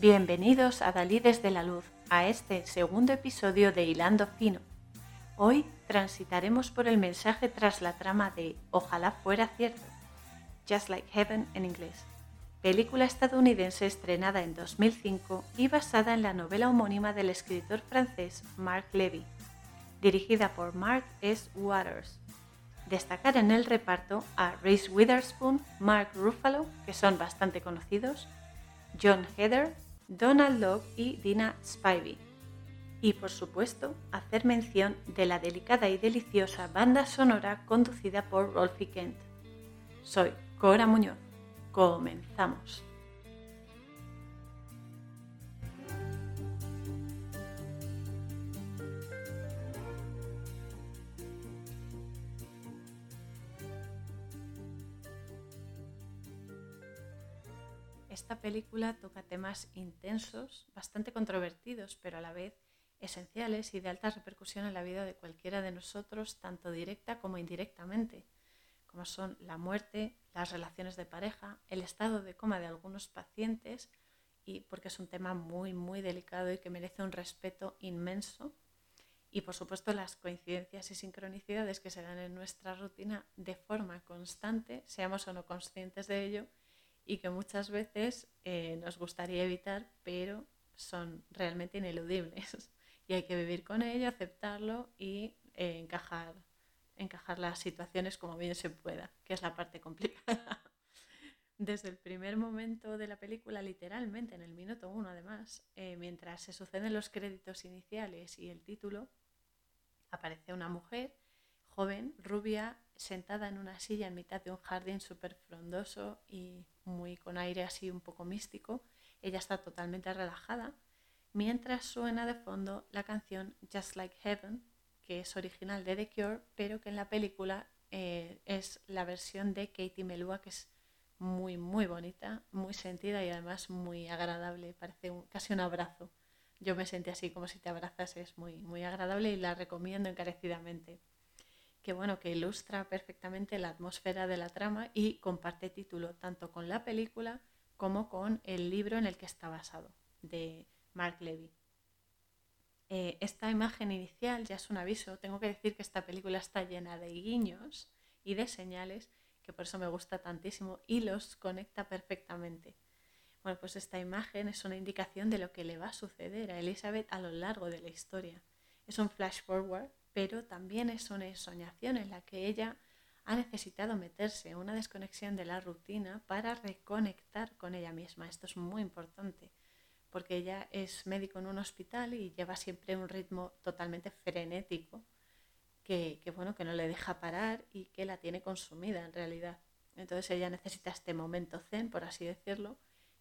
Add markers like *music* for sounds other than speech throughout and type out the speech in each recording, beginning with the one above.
Bienvenidos a Dalí desde la Luz, a este segundo episodio de Hilando Fino. Hoy transitaremos por el mensaje tras la trama de Ojalá fuera cierto, Just Like Heaven en inglés, película estadounidense estrenada en 2005 y basada en la novela homónima del escritor francés Marc Levy, dirigida por Mark S. Waters. Destacar en el reparto a Reese Witherspoon, Mark Ruffalo, que son bastante conocidos, John Heather, Donald Locke y Dina Spivey. Y por supuesto, hacer mención de la delicada y deliciosa banda sonora conducida por Rolfie Kent. Soy Cora Muñoz. Comenzamos. Esta película toca temas intensos, bastante controvertidos, pero a la vez esenciales y de alta repercusión en la vida de cualquiera de nosotros, tanto directa como indirectamente, como son la muerte, las relaciones de pareja, el estado de coma de algunos pacientes, y porque es un tema muy, muy delicado y que merece un respeto inmenso, y por supuesto las coincidencias y sincronicidades que se dan en nuestra rutina de forma constante, seamos o no conscientes de ello, y que muchas veces eh, nos gustaría evitar, pero son realmente ineludibles. *laughs* y hay que vivir con ello, aceptarlo y eh, encajar, encajar las situaciones como bien se pueda, que es la parte complicada. *laughs* Desde el primer momento de la película, literalmente en el minuto uno además, eh, mientras se suceden los créditos iniciales y el título, aparece una mujer joven, rubia, sentada en una silla en mitad de un jardín súper frondoso y muy con aire así un poco místico. Ella está totalmente relajada mientras suena de fondo la canción Just Like Heaven, que es original de The Cure, pero que en la película eh, es la versión de Katie Melua, que es muy, muy bonita, muy sentida y además muy agradable, parece casi un abrazo. Yo me sentí así como si te abrazas, es muy, muy agradable y la recomiendo encarecidamente. Que bueno, que ilustra perfectamente la atmósfera de la trama y comparte título tanto con la película como con el libro en el que está basado, de Mark Levy. Eh, esta imagen inicial ya es un aviso. Tengo que decir que esta película está llena de guiños y de señales, que por eso me gusta tantísimo y los conecta perfectamente. Bueno, pues esta imagen es una indicación de lo que le va a suceder a Elizabeth a lo largo de la historia. Es un flash forward, pero también es una ensoñación en la que ella ha necesitado meterse una desconexión de la rutina para reconectar con ella misma. Esto es muy importante porque ella es médico en un hospital y lleva siempre un ritmo totalmente frenético que, bueno, que no le deja parar y que la tiene consumida en realidad. Entonces ella necesita este momento zen, por así decirlo,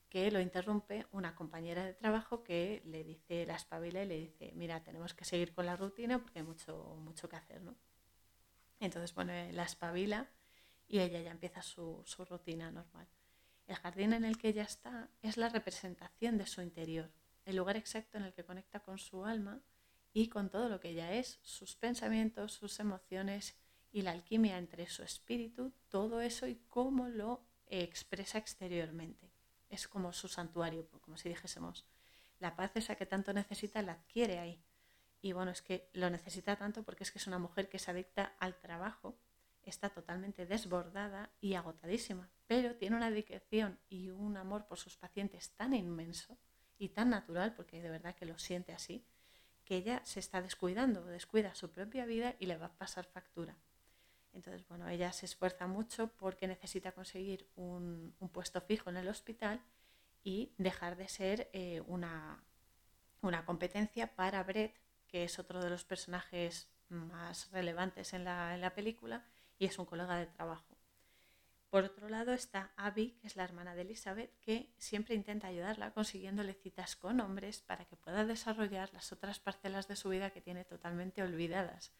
que lo interrumpe una compañera de trabajo que le dice, la espabila y le dice, mira, tenemos que seguir con la rutina porque hay mucho, mucho que hacer, ¿no? Entonces, bueno, la espabila y ella ya empieza su rutina normal. El jardín en el que ella está es la representación de su interior, el lugar exacto en el que conecta con su alma y con todo lo que ella es, sus pensamientos, sus emociones y la alquimia entre su espíritu, todo eso y cómo lo expresa exteriormente. Es como su santuario, como si dijésemos. La paz esa que tanto necesita la adquiere ahí. Y bueno, es que lo necesita tanto porque es que es una mujer que se adicta al trabajo está totalmente desbordada y agotadísima, pero tiene una dedicación y un amor por sus pacientes tan inmenso y tan natural, porque de verdad que lo siente así, que ella se está descuidando, descuida su propia vida y le va a pasar factura. Entonces, bueno, ella se esfuerza mucho porque necesita conseguir un, puesto fijo en el hospital y dejar de ser eh, una, competencia para Brett, que es otro de los personajes más relevantes en la, en la película, y es un colega de trabajo. Por otro lado está Abby, que es la hermana de Elizabeth, que siempre intenta ayudarla consiguiéndole citas con hombres para que pueda desarrollar las otras parcelas de su vida que tiene totalmente olvidadas,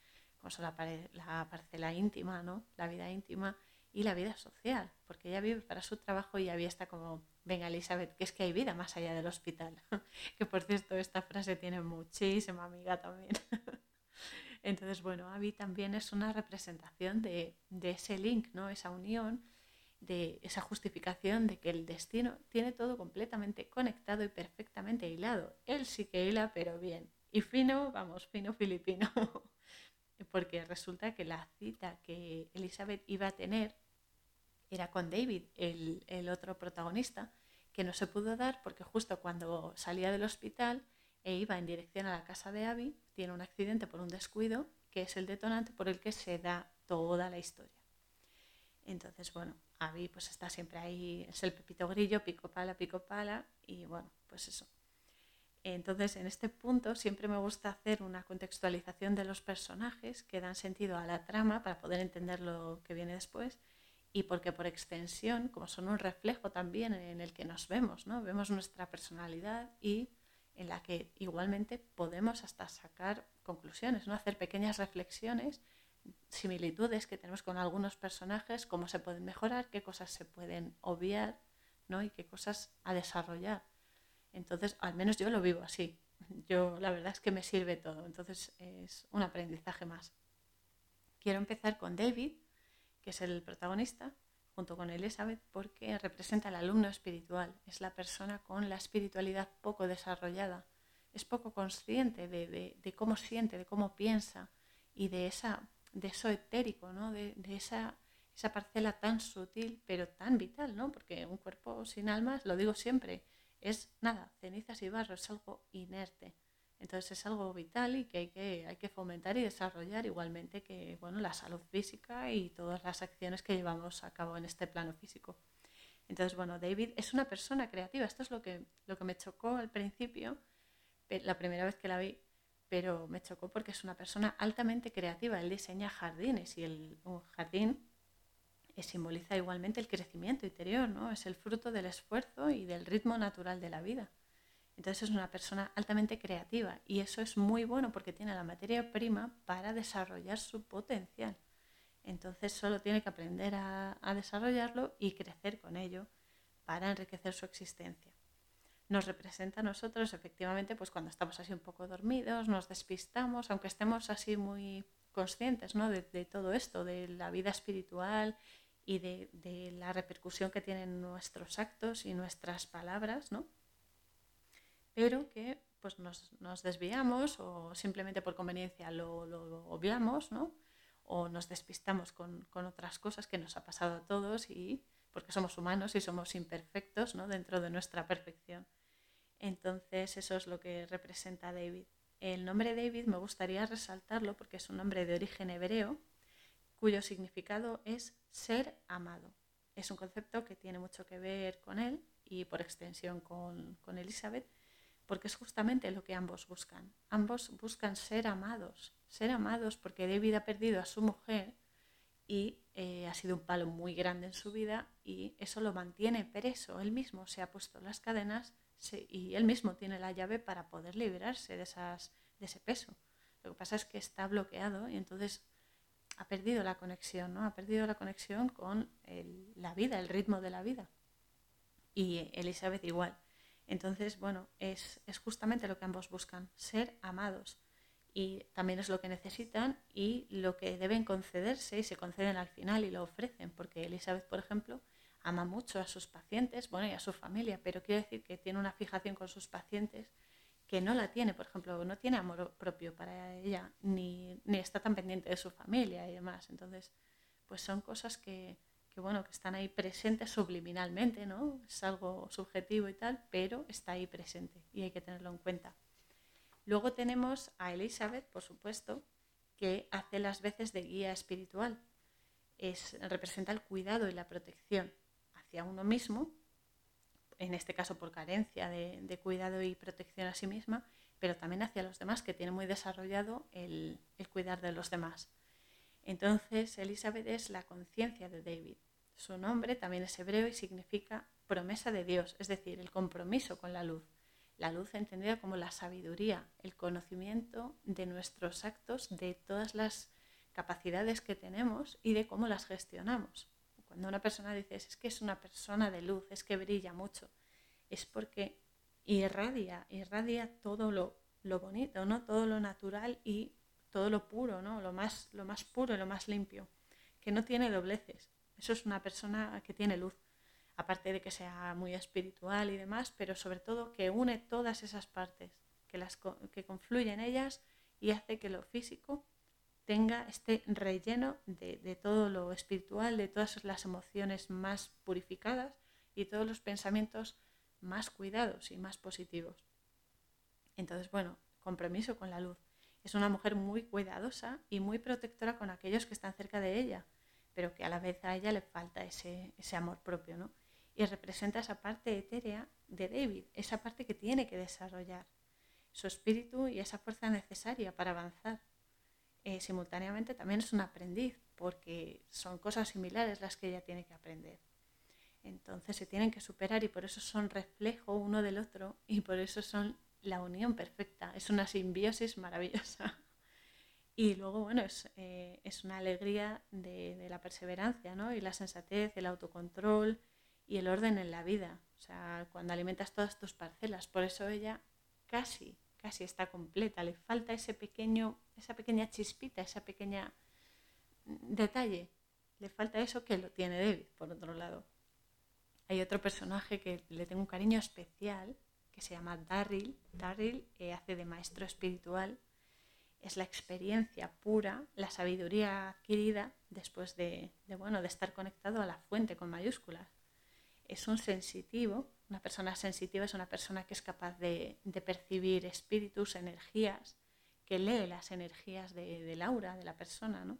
como son la, parcela íntima, ¿no? la vida íntima y la vida social, porque ella vive para su trabajo y Abby está como, venga Elizabeth, que es que hay vida más allá del hospital. *laughs* que por cierto, esta frase tiene muchísima amiga también. *laughs* Entonces, bueno, Abby también es una representación de, ese link, ¿no? esa unión de esa justificación de que el destino tiene todo completamente conectado y perfectamente hilado. Él sí que hila, pero bien. Y fino, vamos, fino filipino. *laughs* Porque resulta que la cita que Elizabeth iba a tener era con David, el, el otro protagonista, que no se pudo dar porque justo cuando salía del hospital e iba en dirección a la casa de Abby, tiene un accidente por un descuido, que es el detonante por el que se da toda la historia. Entonces, bueno, Abby pues está siempre ahí, es el pepito grillo, pico pala, pico pala, y bueno, pues eso. Entonces, en este punto siempre me gusta hacer una contextualización de los personajes que dan sentido a la trama para poder entender lo que viene después y porque por extensión, como son un reflejo también en el que nos vemos, ¿no? Vemos nuestra personalidad y en la que igualmente podemos hasta sacar conclusiones, ¿no? Hacer pequeñas reflexiones similitudes que tenemos con algunos personajes, cómo se pueden mejorar, qué cosas se pueden obviar ¿no? y qué cosas a desarrollar. Entonces, al menos yo lo vivo así. Yo la verdad es que me sirve todo. Entonces es un aprendizaje más. Quiero empezar con David, que es el protagonista, junto con Elizabeth, porque representa al alumno espiritual. Es la persona con la espiritualidad poco desarrollada. Es poco consciente de, de cómo siente, de cómo piensa y de esa de eso etérico, ¿no? de, esa, esa, parcela tan sutil pero tan vital, ¿no? porque un cuerpo sin alma, lo digo siempre, es nada, cenizas y barro, es algo inerte. Entonces es algo vital y que hay que, hay que fomentar y desarrollar igualmente que bueno, la salud física y todas las acciones que llevamos a cabo en este plano físico. Entonces, bueno, David es una persona creativa. Esto es lo que, lo que me chocó al principio, la primera vez que la vi, pero me chocó porque es una persona altamente creativa. Él diseña jardines y el, un jardín eh, simboliza igualmente el crecimiento interior, ¿no? Es el fruto del esfuerzo y del ritmo natural de la vida. Entonces es una persona altamente creativa y eso es muy bueno porque tiene la materia prima para desarrollar su potencial. Entonces solo tiene que aprender a desarrollarlo y crecer con ello para enriquecer su existencia nos representa a nosotros efectivamente pues cuando estamos así un poco dormidos, nos despistamos, aunque estemos así muy conscientes ¿no? de, todo esto, de la vida espiritual y de, la repercusión que tienen nuestros actos y nuestras palabras, ¿no? pero que pues nos, desviamos o simplemente por conveniencia lo, lo obviamos, ¿no? o nos despistamos con, con, otras cosas que nos ha pasado a todos y porque somos humanos y somos imperfectos ¿no? dentro de nuestra perfección. Entonces eso es lo que representa David. El nombre David me gustaría resaltarlo porque es un nombre de origen hebreo cuyo significado es ser amado. Es un concepto que tiene mucho que ver con él y por extensión con, Elizabeth, porque es justamente lo que ambos buscan. Ambos buscan ser amados, ser amados porque David ha perdido a su mujer y eh, ha sido un palo muy grande en su vida y eso lo mantiene preso. Él mismo se ha puesto las cadenas y él mismo tiene la llave para poder liberarse de, esas, de ese peso. Lo que pasa es que está bloqueado y entonces ha perdido la conexión, ¿no? Ha perdido la conexión con la vida, el ritmo de la vida. Y Elizabeth igual. Entonces, bueno, es, es justamente lo que ambos buscan, ser amados. Y también es lo que necesitan y lo que deben concederse y se conceden al final y lo ofrecen. Porque Elizabeth, por ejemplo, ama mucho a sus pacientes, bueno, y a su familia, pero quiere decir que tiene una fijación con sus pacientes que no la tiene, por ejemplo, no tiene amor propio para ella, ni, está tan pendiente de su familia y demás. Entonces, pues son cosas que, que, bueno, que están ahí presentes subliminalmente, ¿no? Es algo subjetivo y tal, pero está ahí presente y hay que tenerlo en cuenta. Luego tenemos a Elizabeth, por supuesto, que hace las veces de guía espiritual. Es, representa el cuidado y la protección hacia uno mismo, en este caso por carencia de, cuidado y protección a sí misma, pero también hacia los demás, que tiene muy desarrollado el, cuidar de los demás. Entonces, Elizabeth es la conciencia de David. Su nombre también es hebreo y significa promesa de Dios, es decir, el compromiso con la luz. La luz entendida como la sabiduría, el conocimiento de nuestros actos, de todas las capacidades que tenemos y de cómo las gestionamos. Cuando una persona dice es que es una persona de luz, es que brilla mucho, es porque irradia, irradia todo lo, lo bonito, ¿no? Todo lo natural y todo lo puro, ¿no? Lo más, lo más puro y lo más limpio, que no tiene dobleces. Eso es una persona que tiene luz, aparte de que sea muy espiritual y demás, pero sobre todo que une todas esas partes, que, las, que confluye en ellas y hace que lo físico tenga este relleno de, todo lo espiritual, de todas las emociones más purificadas y todos los pensamientos más cuidados y más positivos. Entonces, bueno, compromiso con la luz. Es una mujer muy cuidadosa y muy protectora con aquellos que están cerca de ella, pero que a la vez a ella le falta ese, ese amor propio, ¿no? Y representa esa parte etérea de David, esa parte que tiene que desarrollar, su espíritu y esa fuerza necesaria para avanzar eh, simultáneamente también es un aprendiz, porque son cosas similares las que ella tiene que aprender. Entonces se tienen que superar y por eso son reflejo uno del otro y por eso son la unión perfecta. Es una simbiosis maravillosa. *laughs* Y luego, bueno, es, eh, una alegría de, la perseverancia, ¿no? Y la sensatez, el autocontrol y el orden en la vida. O sea, cuando alimentas todas tus parcelas. Por eso ella casi casi está completa, le falta ese pequeño, esa pequeña chispita, esa pequeña detalle. Le falta eso que lo tiene David, por otro lado. Hay otro personaje que le tengo un cariño especial, que se llama Darryl. Darryl eh, hace de maestro espiritual. Es la experiencia pura, la sabiduría adquirida después de, de, bueno, de estar conectado a la fuente con mayúsculas. Es un sensitivo una persona sensitiva es una persona que es capaz de, percibir espíritus, energías, que lee las energías de, del aura de la persona, ¿no?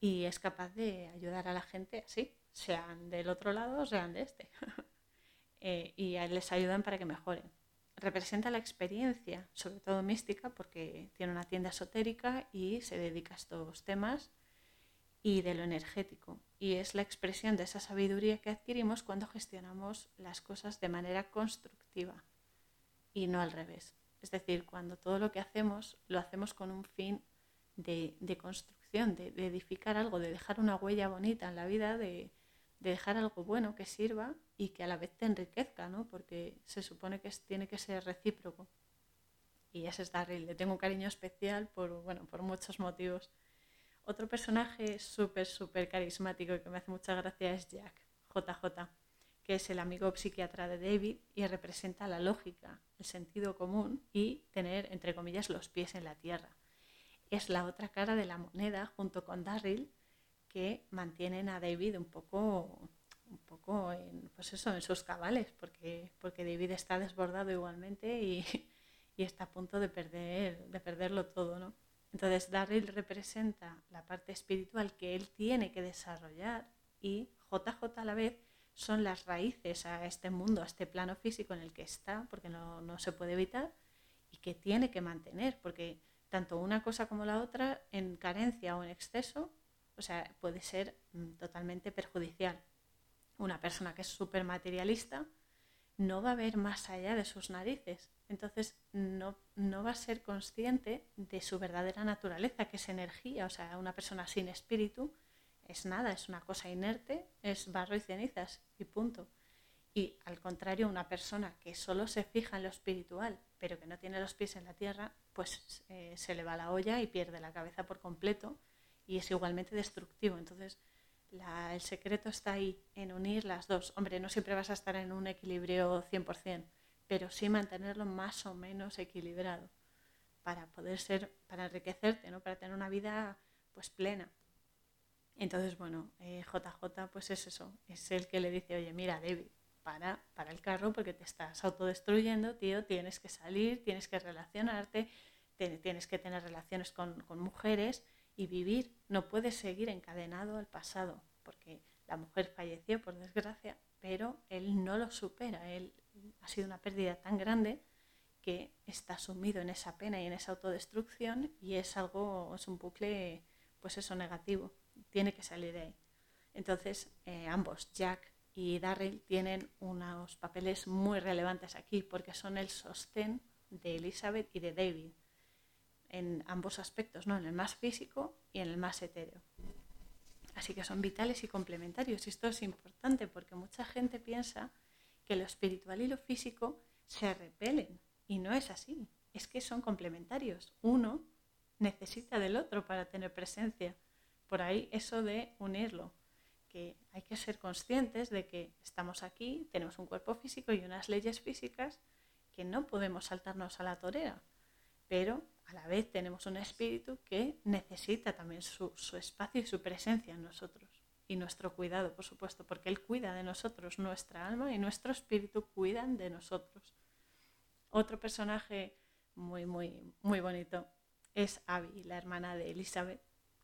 Y es capaz de ayudar a la gente así, sean del otro lado o sean de este. *laughs* Eh, y les ayudan para que mejoren. Representa la experiencia, sobre todo mística, porque tiene una tienda esotérica y se dedica a estos temas y de lo energético. Y es la expresión de esa sabiduría que adquirimos cuando gestionamos las cosas de manera constructiva y no al revés. Es decir, cuando todo lo que hacemos lo hacemos con un fin de, construcción, de, edificar algo, de dejar una huella bonita en la vida, de, dejar algo bueno que sirva y que a la vez te enriquezca, ¿no? porque se supone que tiene que ser recíproco. Y ese es Darryl, le tengo un cariño especial por, bueno, por muchos motivos. Otro personaje súper, súper carismático y que me hace mucha gracia es Jack, JJ, que es el amigo psiquiatra de David y representa la lógica, el sentido común y tener, entre comillas, los pies en la tierra. Es la otra cara de la moneda junto con Darryl que mantienen a David un poco un poco en, pues eso, en sus cabales, porque, porque David está desbordado igualmente y, *laughs* y está a punto de, perder, de perderlo todo, ¿no? Entonces, Darryl representa la parte espiritual que él tiene que desarrollar y JJ a la vez son las raíces a este mundo, a este plano físico en el que está, porque no, no se puede evitar, y que tiene que mantener, porque tanto una cosa como la otra, en carencia o en exceso, o sea, puede ser mm, totalmente perjudicial. Una persona que es súper materialista no va a ver más allá de sus narices entonces no, va a ser consciente de su verdadera naturaleza, que es energía. O sea, una persona sin espíritu es nada, es una cosa inerte, es barro y cenizas y punto. Y al contrario, una persona que solo se fija en lo espiritual, pero que no tiene los pies en la tierra, pues eh, se le va la olla y pierde la cabeza por completo y es igualmente destructivo. Entonces, el secreto está ahí, en unir las dos. Hombre, no siempre vas a estar en un equilibrio 100%, pero sí mantenerlo más o menos equilibrado para poder ser, para enriquecerte, ¿no? para tener una vida pues plena. Entonces, bueno, JJ eh, pues es eso, es el que le dice, oye, mira, David, para, para el carro porque te estás autodestruyendo, tío, tienes que salir, tienes que relacionarte, tienes que tener relaciones con, con mujeres y vivir. No puedes seguir encadenado al pasado, porque la mujer falleció, por desgracia, pero él no lo supera, él ha sido una pérdida tan grande que está sumido en esa pena y en esa autodestrucción y es algo, es un bucle, pues eso, negativo. Tiene que salir de ahí. Entonces, eh, ambos, Jack y Darryl, tienen unos papeles muy relevantes aquí porque son el sostén de Elizabeth y de David en ambos aspectos, ¿no? en el más físico y en el más etéreo. Así que son vitales y complementarios. Y esto es importante porque mucha gente piensa que lo espiritual y lo físico se repelen. Y no es así. Es que son complementarios. Uno necesita del otro para tener presencia. Por ahí eso de unirlo. que hay que ser conscientes de que estamos aquí, tenemos un cuerpo físico y unas leyes físicas que no podemos saltarnos a la torera, pero a la vez tenemos un espíritu que necesita también su, espacio y su presencia en nosotros y nuestro cuidado, por supuesto, porque Él cuida de nosotros, nuestra alma y nuestro espíritu cuidan de nosotros. Otro personaje muy, muy, muy bonito es Abby, la hermana de Elizabeth,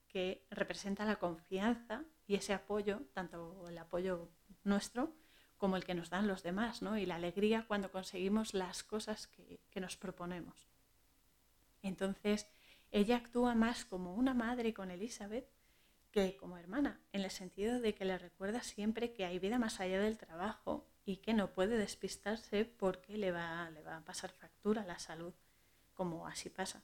que representa la confianza y ese apoyo, tanto el apoyo nuestro como el que nos dan los demás, ¿no? y la alegría cuando conseguimos las cosas que, que nos proponemos. Entonces, ella actúa más como una madre con Elizabeth que como hermana, en el sentido de que le recuerda siempre que hay vida más allá del trabajo y que no puede despistarse porque le va, le va a pasar factura la salud, como así pasa.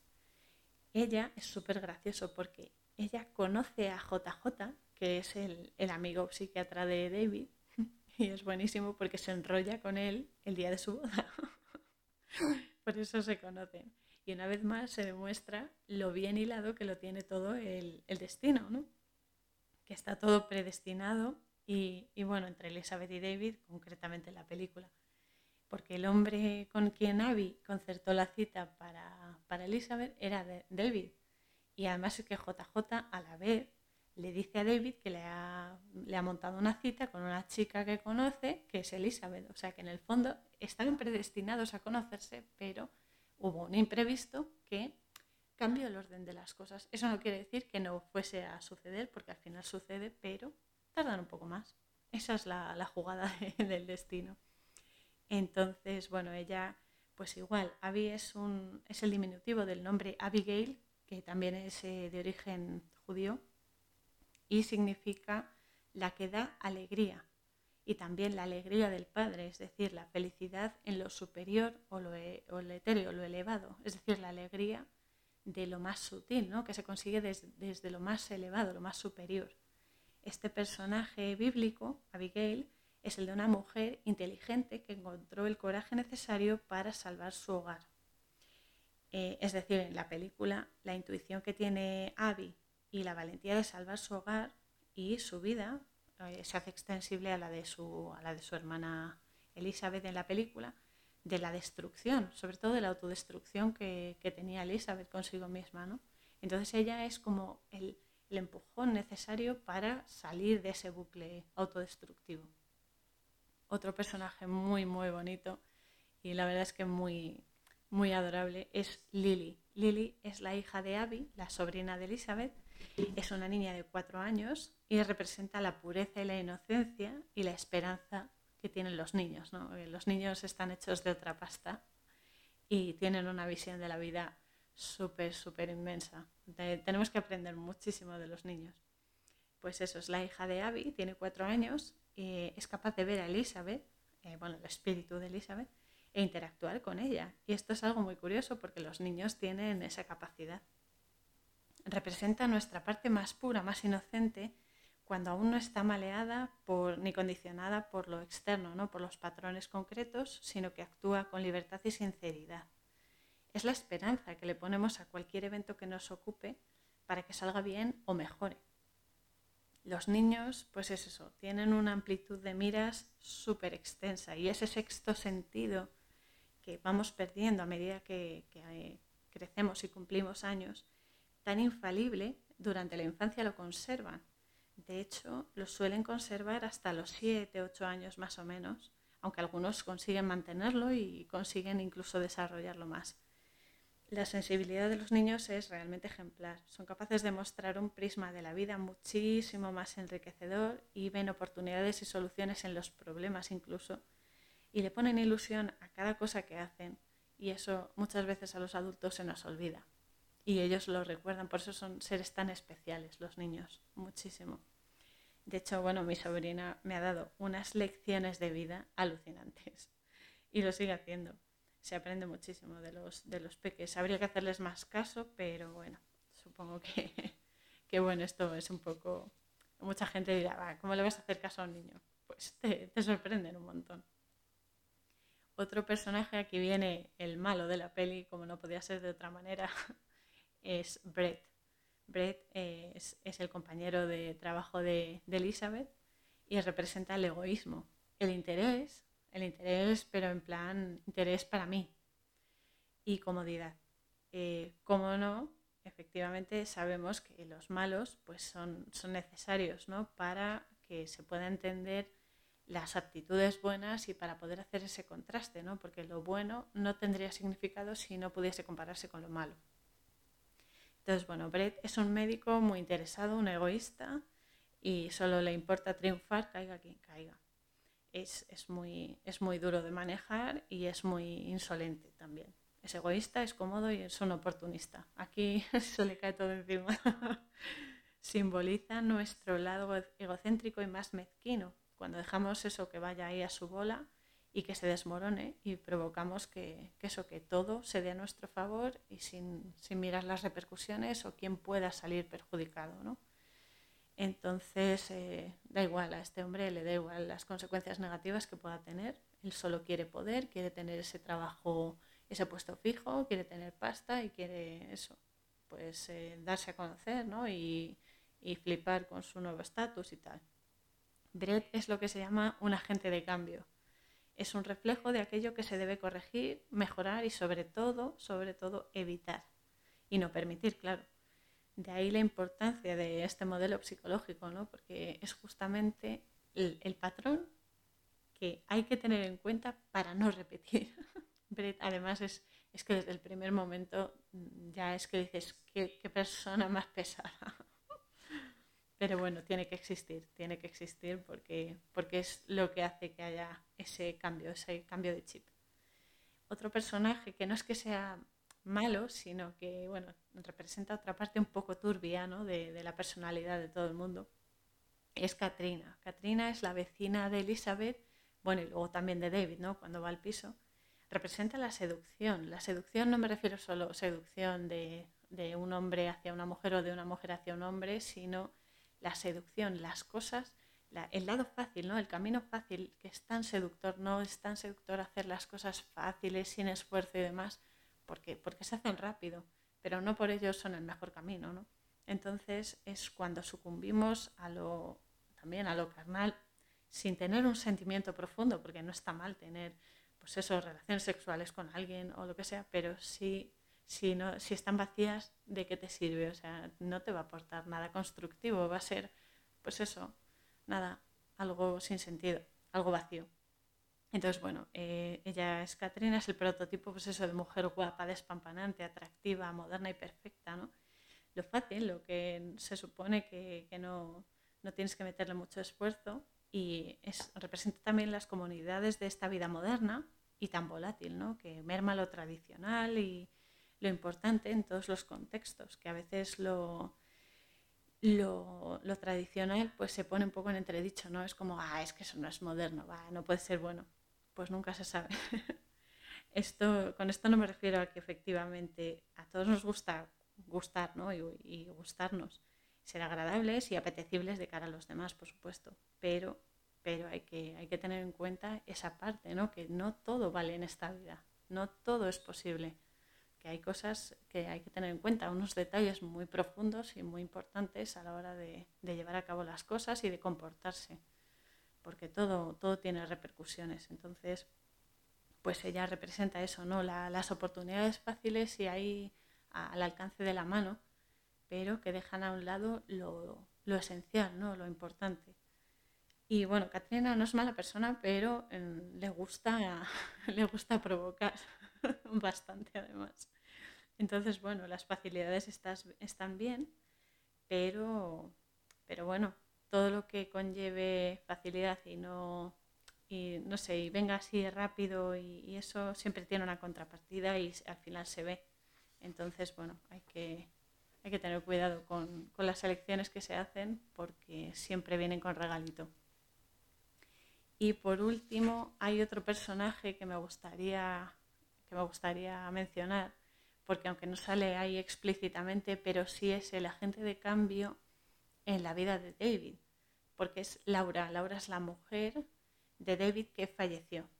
Ella es súper gracioso porque ella conoce a JJ, que es el, el amigo psiquiatra de David, *laughs* y es buenísimo porque se enrolla con él el día de su boda. *laughs* Por eso se conocen. Y una vez más se demuestra lo bien hilado que lo tiene todo el, el destino, ¿no? Que está todo predestinado y, y, bueno, entre Elizabeth y David, concretamente en la película. Porque el hombre con quien Abby concertó la cita para, para Elizabeth era David. Y además es que JJ a la vez le dice a David que le ha, le ha, montado una cita con una chica que conoce, que es Elizabeth. O sea que en el fondo están predestinados a conocerse, pero hubo un imprevisto que cambió el orden de las cosas. Eso no quiere decir que no fuese a suceder, porque al final sucede, pero tardan un poco más. Esa es la, jugada *laughs* del destino. Entonces, bueno, ella, pues igual, Abby es, un, es el diminutivo del nombre Abigail, que también es eh, de origen judío, y significa la que da alegría y también la alegría del Padre, es decir, la felicidad en lo superior o lo, e, o lo etéreo, lo elevado, es decir, la alegría de lo más sutil, ¿no? que se consigue desde lo más elevado, lo más superior. Este personaje bíblico, Abigail, es el de una mujer inteligente que encontró el coraje necesario para salvar su hogar. Eh, es decir, en la película, la intuición que tiene Abby y la valentía de salvar su hogar y su vida se hace extensible a la, de su, a la de su hermana Elizabeth en la película, de la destrucción, sobre todo de la autodestrucción que, tenía Elizabeth consigo misma. ¿no? Entonces ella es como el, el empujón necesario para salir de ese bucle autodestructivo. Otro personaje muy, muy bonito y la verdad es que muy, muy adorable es Lily. Lily es la hija de Abby, la sobrina de Elizabeth, es una niña de cuatro años y representa la pureza y la inocencia y la esperanza que tienen los niños. Eh, los niños están hechos de otra pasta y tienen una visión de la vida súper, súper inmensa. tenemos que aprender muchísimo de los niños. Pues eso, es la hija de Abby, tiene cuatro años, y es capaz de ver a Elizabeth, eh, bueno, el espíritu de Elizabeth, e interactuar con ella. Y esto es algo muy curioso porque los niños tienen esa capacidad representa nuestra parte más pura, más inocente, cuando aún no está maleada ni condicionada por lo externo, ¿no? por los patrones concretos, sino que actúa con libertad y sinceridad. Es la esperanza que le ponemos a cualquier evento que nos ocupe para que salga bien o mejore. Los niños, pues es eso, tienen una amplitud de miras súper extensa y ese sexto sentido que vamos perdiendo a medida que, que eh, crecemos y cumplimos años, tan infalible, durante la infancia lo conservan. De hecho, lo suelen conservar hasta los 7, 8 años más o menos, aunque algunos consiguen mantenerlo y consiguen incluso desarrollarlo más. La sensibilidad de los niños es realmente ejemplar. Son capaces de mostrar un prisma de la vida muchísimo más enriquecedor y ven oportunidades y soluciones en los problemas incluso. Y le ponen ilusión a cada cosa que hacen. Y eso muchas veces a los adultos se nos olvida y ellos lo recuerdan, por eso son seres tan especiales los niños, muchísimo. De hecho, bueno, mi sobrina me ha dado unas lecciones de vida alucinantes *laughs* y lo sigue haciendo. Se aprende muchísimo de los, de los peques. Habría que hacerles más caso, pero bueno, supongo que, *laughs* que bueno, esto es un poco... Mucha gente dirá, ¿cómo le vas a hacer caso a un niño? Pues te, te sorprenden un montón. Otro personaje, aquí viene el malo de la peli, como no podía ser de otra manera, *laughs* es Brett. Brett es, el compañero de trabajo de, Elizabeth y representa el egoísmo, el interés, el interés, pero en plan interés para mí y comodidad. Eh, como no, efectivamente sabemos que los malos pues son, son necesarios ¿no? para que se pueda entender las aptitudes buenas y para poder hacer ese contraste, ¿no? porque lo bueno no tendría significado si no pudiese compararse con lo malo. Entonces, bueno, Brett es un médico muy interesado, un egoísta, y solo le importa triunfar, caiga quien caiga. Es, muy, es muy duro de manejar y es muy insolente también. Es egoísta, es cómodo y es un oportunista. Aquí *laughs* se le cae todo encima. *laughs* Simboliza nuestro lado egocéntrico y más mezquino, cuando dejamos eso que vaya ahí a su bola y que se desmorone y provocamos que, eso, que todo se dé a nuestro favor y sin, mirar las repercusiones o quién pueda salir perjudicado. ¿no? Entonces, eh, da igual, a este hombre le da igual las consecuencias negativas que pueda tener. Él solo quiere poder, quiere tener ese trabajo, ese puesto fijo, quiere tener pasta y quiere eso, pues eh, darse a conocer ¿no? y, y flipar con su nuevo estatus y tal. Brett es lo que se llama un agente de cambio es un reflejo de aquello que se debe corregir, mejorar y sobre todo, sobre todo, evitar y no permitir, claro. De ahí la importancia de este modelo psicológico, ¿no? porque es justamente el, patrón que hay que tener en cuenta para no repetir. *laughs* además es, que desde el primer momento ya es que dices, qué persona más pesada. Pero bueno, tiene que existir, tiene que existir porque, porque es lo que hace que haya ese cambio, ese cambio de chip. Otro personaje que no es que sea malo, sino que bueno, representa otra parte un poco turbia ¿no? de, de, la personalidad de todo el mundo, es Katrina. Katrina es la vecina de Elizabeth, bueno, y luego también de David, ¿no? cuando va al piso. Representa la seducción. La seducción no me refiero solo a seducción de, de un hombre hacia una mujer o de una mujer hacia un hombre, sino la seducción, las cosas, el lado fácil, ¿no? El camino fácil, que es tan seductor, no es tan seductor hacer las cosas fáciles, sin esfuerzo y demás, porque, porque se hacen rápido, pero no por ello son el mejor camino, ¿no? Entonces es cuando sucumbimos a lo, también a lo carnal, sin tener un sentimiento profundo, porque no está mal tener, pues relaciones sexuales con alguien o lo que sea, pero sí si, no, si están vacías, ¿de qué te sirve? O sea, no te va a aportar nada constructivo, va a ser, pues eso, nada, algo sin sentido, algo vacío. Entonces, bueno, eh, ella es Catrina, es el prototipo, pues eso, de mujer guapa, despampanante, atractiva, moderna y perfecta, ¿no? Lo fácil, lo que se supone que, que no, no, tienes que meterle mucho esfuerzo y es, representa también las comunidades de esta vida moderna y tan volátil, ¿no? Que merma lo tradicional y, lo importante en todos los contextos, que a veces lo, lo, tradicional pues se pone un poco en entredicho, ¿no? Es como, ah, es que eso no es moderno, va, no puede ser bueno. Pues nunca se sabe. *laughs* esto, con esto no me refiero a que efectivamente a todos nos gusta gustar, ¿no? Y, y gustarnos, ser agradables y apetecibles de cara a los demás, por supuesto, pero, pero hay, que, hay que tener en cuenta esa parte, ¿no? Que no todo vale en esta vida, no todo es posible que hay cosas que hay que tener en cuenta, unos detalles muy profundos y muy importantes a la hora de, llevar a cabo las cosas y de comportarse, porque todo, todo tiene repercusiones. Entonces, pues ella representa eso, ¿no? las oportunidades fáciles y ahí al alcance de la mano, pero que dejan a un lado lo, esencial, ¿no? Lo importante. Y bueno, Katrina no es mala persona, pero em, le, gusta, *laughs* le gusta provocar. *laughs* bastante además. Entonces, bueno, las facilidades están bien, pero, pero bueno, todo lo que conlleve facilidad y no, y no sé, y venga así rápido y, eso siempre tiene una contrapartida y al final se ve. Entonces, bueno, hay que, hay que tener cuidado con, con las elecciones que se hacen porque siempre vienen con regalito. Y por último, hay otro personaje que me gustaría que me gustaría mencionar, porque aunque no sale ahí explícitamente, pero sí es el agente de cambio en la vida de David, porque es Laura. Laura es la mujer de David que falleció.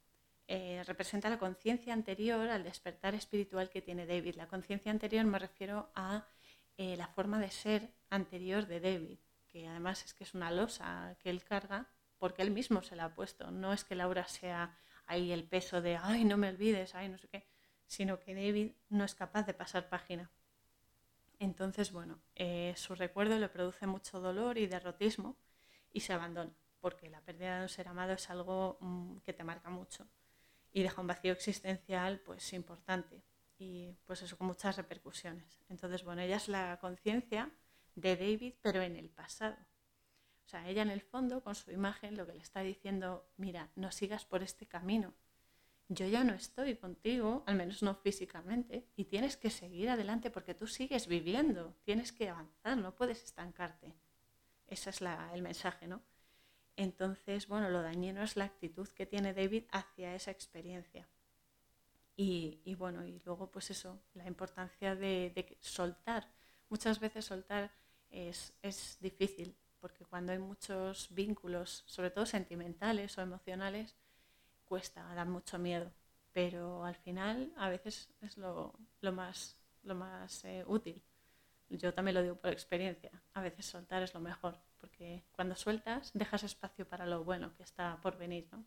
Eh, representa la conciencia anterior al despertar espiritual que tiene David. La conciencia anterior me refiero a eh, la forma de ser anterior de David, que además es que es una losa que él carga porque él mismo se la ha puesto. No es que Laura sea ahí el peso de, ay, no me olvides, ay, no sé qué, sino que David no es capaz de pasar página. Entonces, bueno, eh, su recuerdo le produce mucho dolor y derrotismo y se abandona, porque la pérdida de un ser amado es algo mm, que te marca mucho y deja un vacío existencial pues importante y pues eso con muchas repercusiones. Entonces, bueno, ella es la conciencia de David, pero en el pasado. O sea, ella en el fondo, con su imagen, lo que le está diciendo, mira, no sigas por este camino, yo ya no estoy contigo, al menos no físicamente, y tienes que seguir adelante porque tú sigues viviendo, tienes que avanzar, no puedes estancarte. Ese es el mensaje, ¿no? Entonces, bueno, lo dañino es la actitud que tiene David hacia esa experiencia. Y, bueno, y luego pues eso, la importancia de, soltar. Muchas veces soltar es, es difícil, porque cuando hay muchos vínculos, sobre todo sentimentales o emocionales, cuesta, da mucho miedo, pero al final a veces es lo, más, lo más eh, útil. Yo también lo digo por experiencia, a veces soltar es lo mejor, porque cuando sueltas dejas espacio para lo bueno que está por venir, ¿no?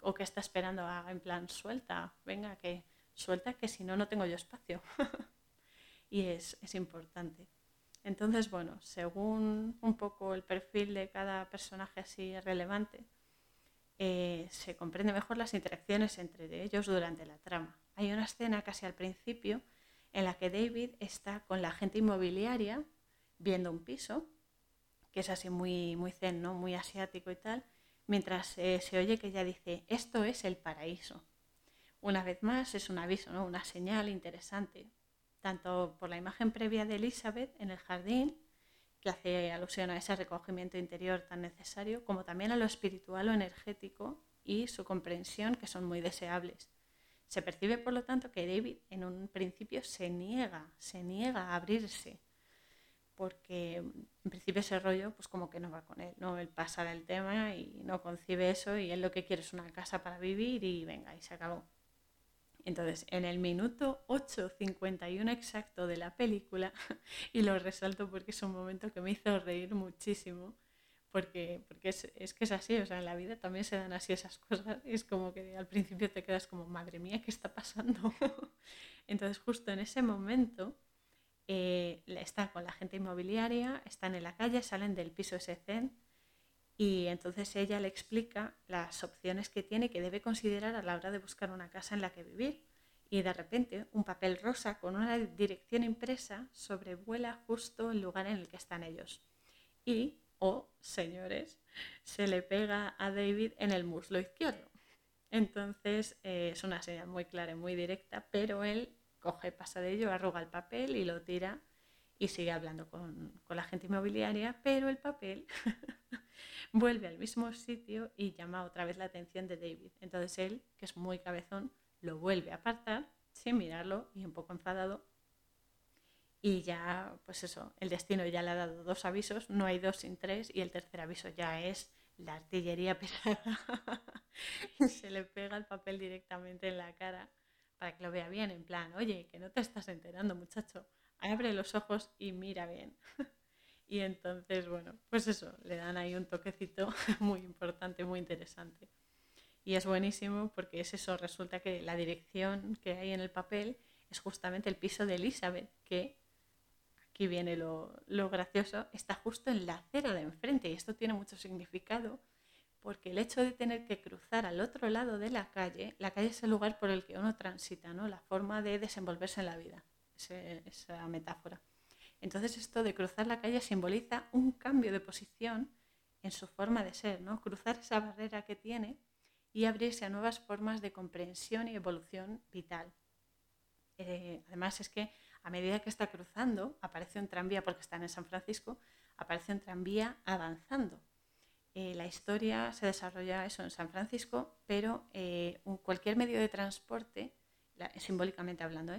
O que está esperando a, en plan, suelta, venga, que suelta, que si no, no tengo yo espacio. *laughs* y es, es importante. Entonces, bueno, según un poco el perfil de cada personaje así relevante, eh, se comprende mejor las interacciones entre ellos durante la trama. Hay una escena casi al principio en la que David está con la agente inmobiliaria viendo un piso, que es así muy, muy zen, ¿no? muy asiático y tal, mientras eh, se oye que ella dice, esto es el paraíso. Una vez más es un aviso, ¿no? una señal interesante, tanto por la imagen previa de Elizabeth en el jardín, que hace alusión a ese recogimiento interior tan necesario, como también a lo espiritual o energético y su comprensión, que son muy deseables. Se percibe, por lo tanto, que David en un principio se niega, se niega a abrirse, porque en principio ese rollo, pues como que no va con él, ¿no? Él pasa del tema y no concibe eso y él lo que quiere es una casa para vivir y venga, y se acabó. Entonces, en el minuto 8.51 exacto de la película, *laughs* y lo resalto porque es un momento que me hizo reír muchísimo, porque, porque es, es, que es así, o sea, en la vida también se dan así esas cosas, es como que al principio te quedas como, madre mía, ¿qué está pasando? *laughs* Entonces, justo en ese momento, eh, está con la gente inmobiliaria, están en la calle, salen del piso zen, y entonces ella le explica las opciones que tiene que debe considerar a la hora de buscar una casa en la que vivir. Y de repente un papel rosa con una dirección impresa sobrevuela justo el lugar en el que están ellos. Y, oh señores, se le pega a David en el muslo izquierdo. Entonces eh, es una señal muy clara y muy directa, pero él coge, pasa de ello, arruga el papel y lo tira y sigue hablando con, con la gente inmobiliaria, pero el papel *laughs* vuelve al mismo sitio y llama otra vez la atención de David. Entonces él, que es muy cabezón, lo vuelve a apartar sin mirarlo y un poco enfadado. Y ya, pues eso, el destino ya le ha dado dos avisos, no hay dos sin tres, y el tercer aviso ya es la artillería *laughs* pesada. Se le pega el papel directamente en la cara para que lo vea bien, en plan, oye, que no te estás enterando, muchacho abre los ojos y mira bien. *laughs* y entonces, bueno, pues eso, le dan ahí un toquecito *laughs* muy importante, muy interesante. Y es buenísimo porque es eso, resulta que la dirección que hay en el papel es justamente el piso de Elizabeth, que aquí viene lo, lo gracioso, está justo en la acera de enfrente y esto tiene mucho significado porque el hecho de tener que cruzar al otro lado de la calle, la calle es el lugar por el que uno transita, ¿no? la forma de desenvolverse en la vida esa metáfora. Entonces esto de cruzar la calle simboliza un cambio de posición en su forma de ser, ¿no? Cruzar esa barrera que tiene y abrirse a nuevas formas de comprensión y evolución vital. Eh, además es que a medida que está cruzando, aparece un tranvía, porque están en San Francisco, aparece un tranvía avanzando. Eh, la historia se desarrolla eso en San Francisco, pero eh, cualquier medio de transporte, simbólicamente hablando,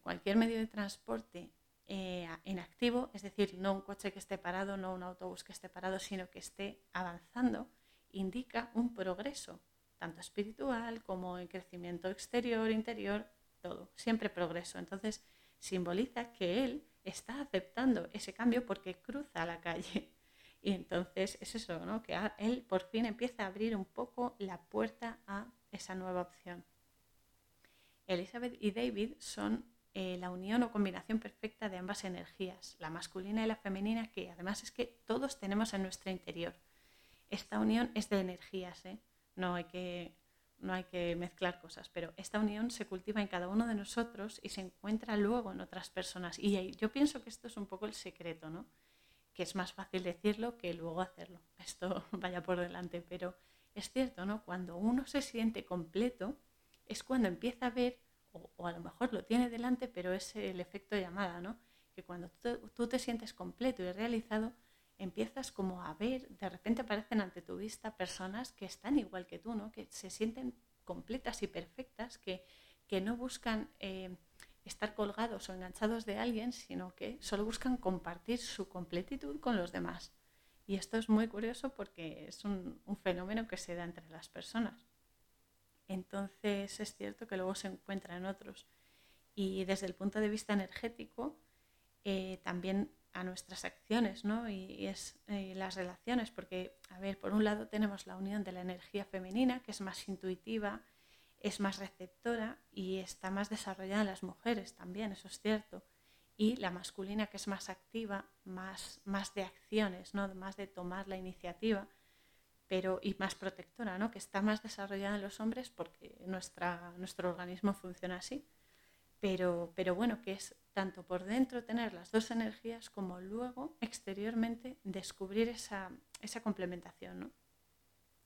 cualquier medio de transporte eh, en activo, es decir, no un coche que esté parado, no un autobús que esté parado, sino que esté avanzando, indica un progreso, tanto espiritual como en crecimiento exterior, interior, todo, siempre progreso. Entonces, simboliza que él está aceptando ese cambio porque cruza la calle *laughs* Y entonces es eso, ¿no? Que él por fin empieza a abrir un poco la puerta a esa nueva opción. Elizabeth y David son eh, la unión o combinación perfecta de ambas energías, la masculina y la femenina, que además es que todos tenemos en nuestro interior. Esta unión es de energías, ¿eh? no, hay que, no hay que mezclar cosas, pero esta unión se cultiva en cada uno de nosotros y se encuentra luego en otras personas. Y yo pienso que esto es un poco el secreto, ¿no? que es más fácil decirlo que luego hacerlo. Esto *laughs* vaya por delante, pero es cierto, ¿no? Cuando uno se siente completo es cuando empieza a ver o, a lo mejor lo tiene delante, pero es el efecto llamada, ¿no? Que cuando tú, te sientes completo y realizado, empiezas como a ver, de repente aparecen ante tu vista personas que están igual que tú, ¿no? Que se sienten completas y perfectas, que, que no buscan eh, estar colgados o enganchados de alguien, sino que solo buscan compartir su completitud con los demás. Y esto es muy curioso porque es un fenómeno que se da entre las personas. Entonces es cierto que luego se encuentra en otros. Y desde el punto de vista energético, eh, también a nuestras acciones ¿no? y, es eh, las relaciones, porque, a ver, por un lado tenemos la unión de la energía femenina, que es más intuitiva, es más receptora y está más desarrollada en las mujeres también, eso es cierto. Y la masculina, que es más activa, más, más de acciones, ¿no? más de tomar la iniciativa pero y más protectora, ¿no? que está más desarrollada en los hombres porque nuestra, nuestro organismo funciona así. Pero, pero bueno, que es tanto por dentro tener las dos energías como luego exteriormente descubrir esa, esa complementación. ¿no?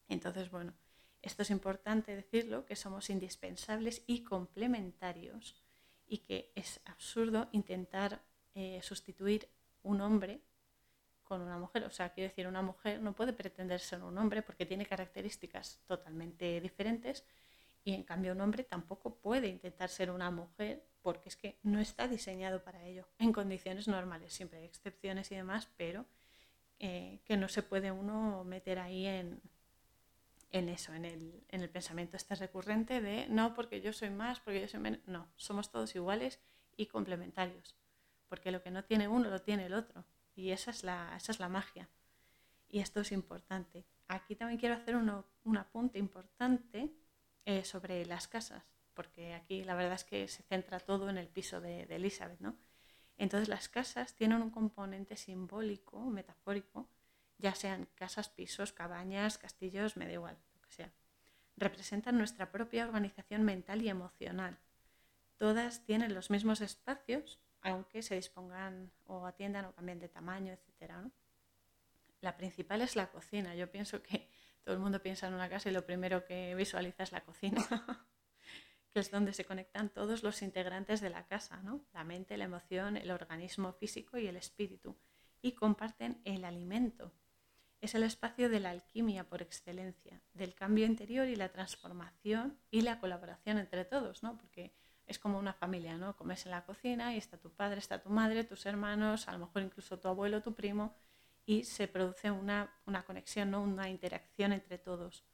Entonces, bueno, esto es importante decirlo, que somos indispensables y complementarios y que es absurdo intentar eh, sustituir un hombre con una mujer. O sea, quiero decir, una mujer no puede pretender ser un hombre porque tiene características totalmente diferentes y en cambio un hombre tampoco puede intentar ser una mujer porque es que no está diseñado para ello en condiciones normales. Siempre hay excepciones y demás, pero eh, que no se puede uno meter ahí en, en eso, en el, en el pensamiento este recurrente de no porque yo soy más, porque yo soy menos. No, somos todos iguales y complementarios, porque lo que no tiene uno lo tiene el otro. Y esa es la, esa es la magia. Y esto es importante. Aquí también quiero hacer un apunte importante eh, sobre las casas, porque aquí la verdad es que se centra todo en el piso de, Elizabeth, ¿no? Entonces las casas tienen un componente simbólico, metafórico, ya sean casas, pisos, cabañas, castillos, me da igual, lo que sea. Representan nuestra propia organización mental y emocional. Todas tienen los mismos espacios, aunque se dispongan o atiendan o cambien de tamaño, etc. La principal es la cocina. Yo pienso que todo el mundo piensa en una casa y lo primero que visualiza es la cocina, *laughs* que es donde se conectan todos los integrantes de la casa, la mente, la emoción, el organismo físico y el espíritu, y comparten el alimento. Es el espacio de la alquimia por excelencia, del cambio interior y la transformación y la colaboración entre todos, ¿no? porque es como una familia, ¿no? Comes en la cocina y está tu padre, está tu madre, tus hermanos, a lo mejor incluso tu abuelo, tu primo, y se produce una, conexión, ¿no? una interacción entre todos.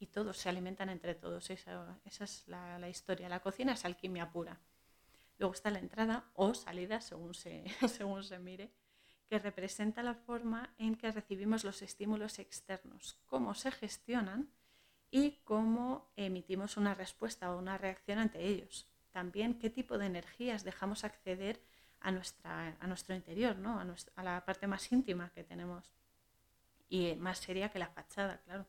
Y todos se alimentan entre todos. Esa, es la, historia. La cocina es alquimia pura. Luego está la entrada o salida, según se, *laughs* según se mire, que representa la forma en que recibimos los estímulos externos, cómo se gestionan y cómo emitimos una respuesta o una reacción ante ellos también qué tipo de energías dejamos acceder a, nuestra, a nuestro interior, ¿no? a, a la parte más íntima que tenemos y más seria que la fachada, claro.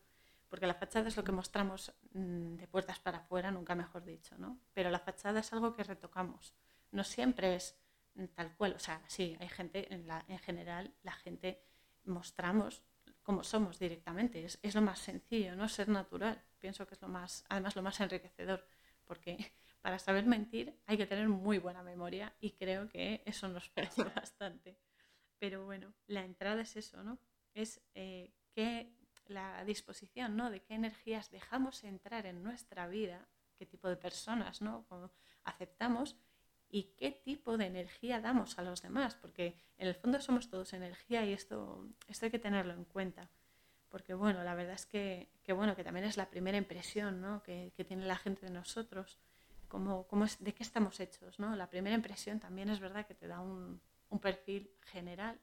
Porque la fachada es lo que mostramos mm, de puertas para afuera, nunca mejor dicho, ¿no? Pero la fachada es algo que retocamos. No siempre es mm, tal cual. O sea, sí, hay gente, en, la, en general, la gente mostramos como somos directamente. Es, es, lo más sencillo, ¿no? Ser natural. Pienso que es lo más, además, lo más enriquecedor. Porque para saber mentir hay que tener muy buena memoria y creo que eso nos *laughs* parece bastante. Pero bueno, la entrada es eso, ¿no? Es eh, que la disposición, ¿no? De qué energías dejamos entrar en nuestra vida, qué tipo de personas, ¿no? aceptamos y qué tipo de energía damos a los demás, porque en el fondo somos todos energía y esto, esto hay que tenerlo en cuenta. Porque bueno, la verdad es que, bueno, que también es la primera impresión ¿no? que, que tiene la gente de nosotros de qué estamos hechos. ¿no? La primera impresión también es verdad que te da un, perfil general,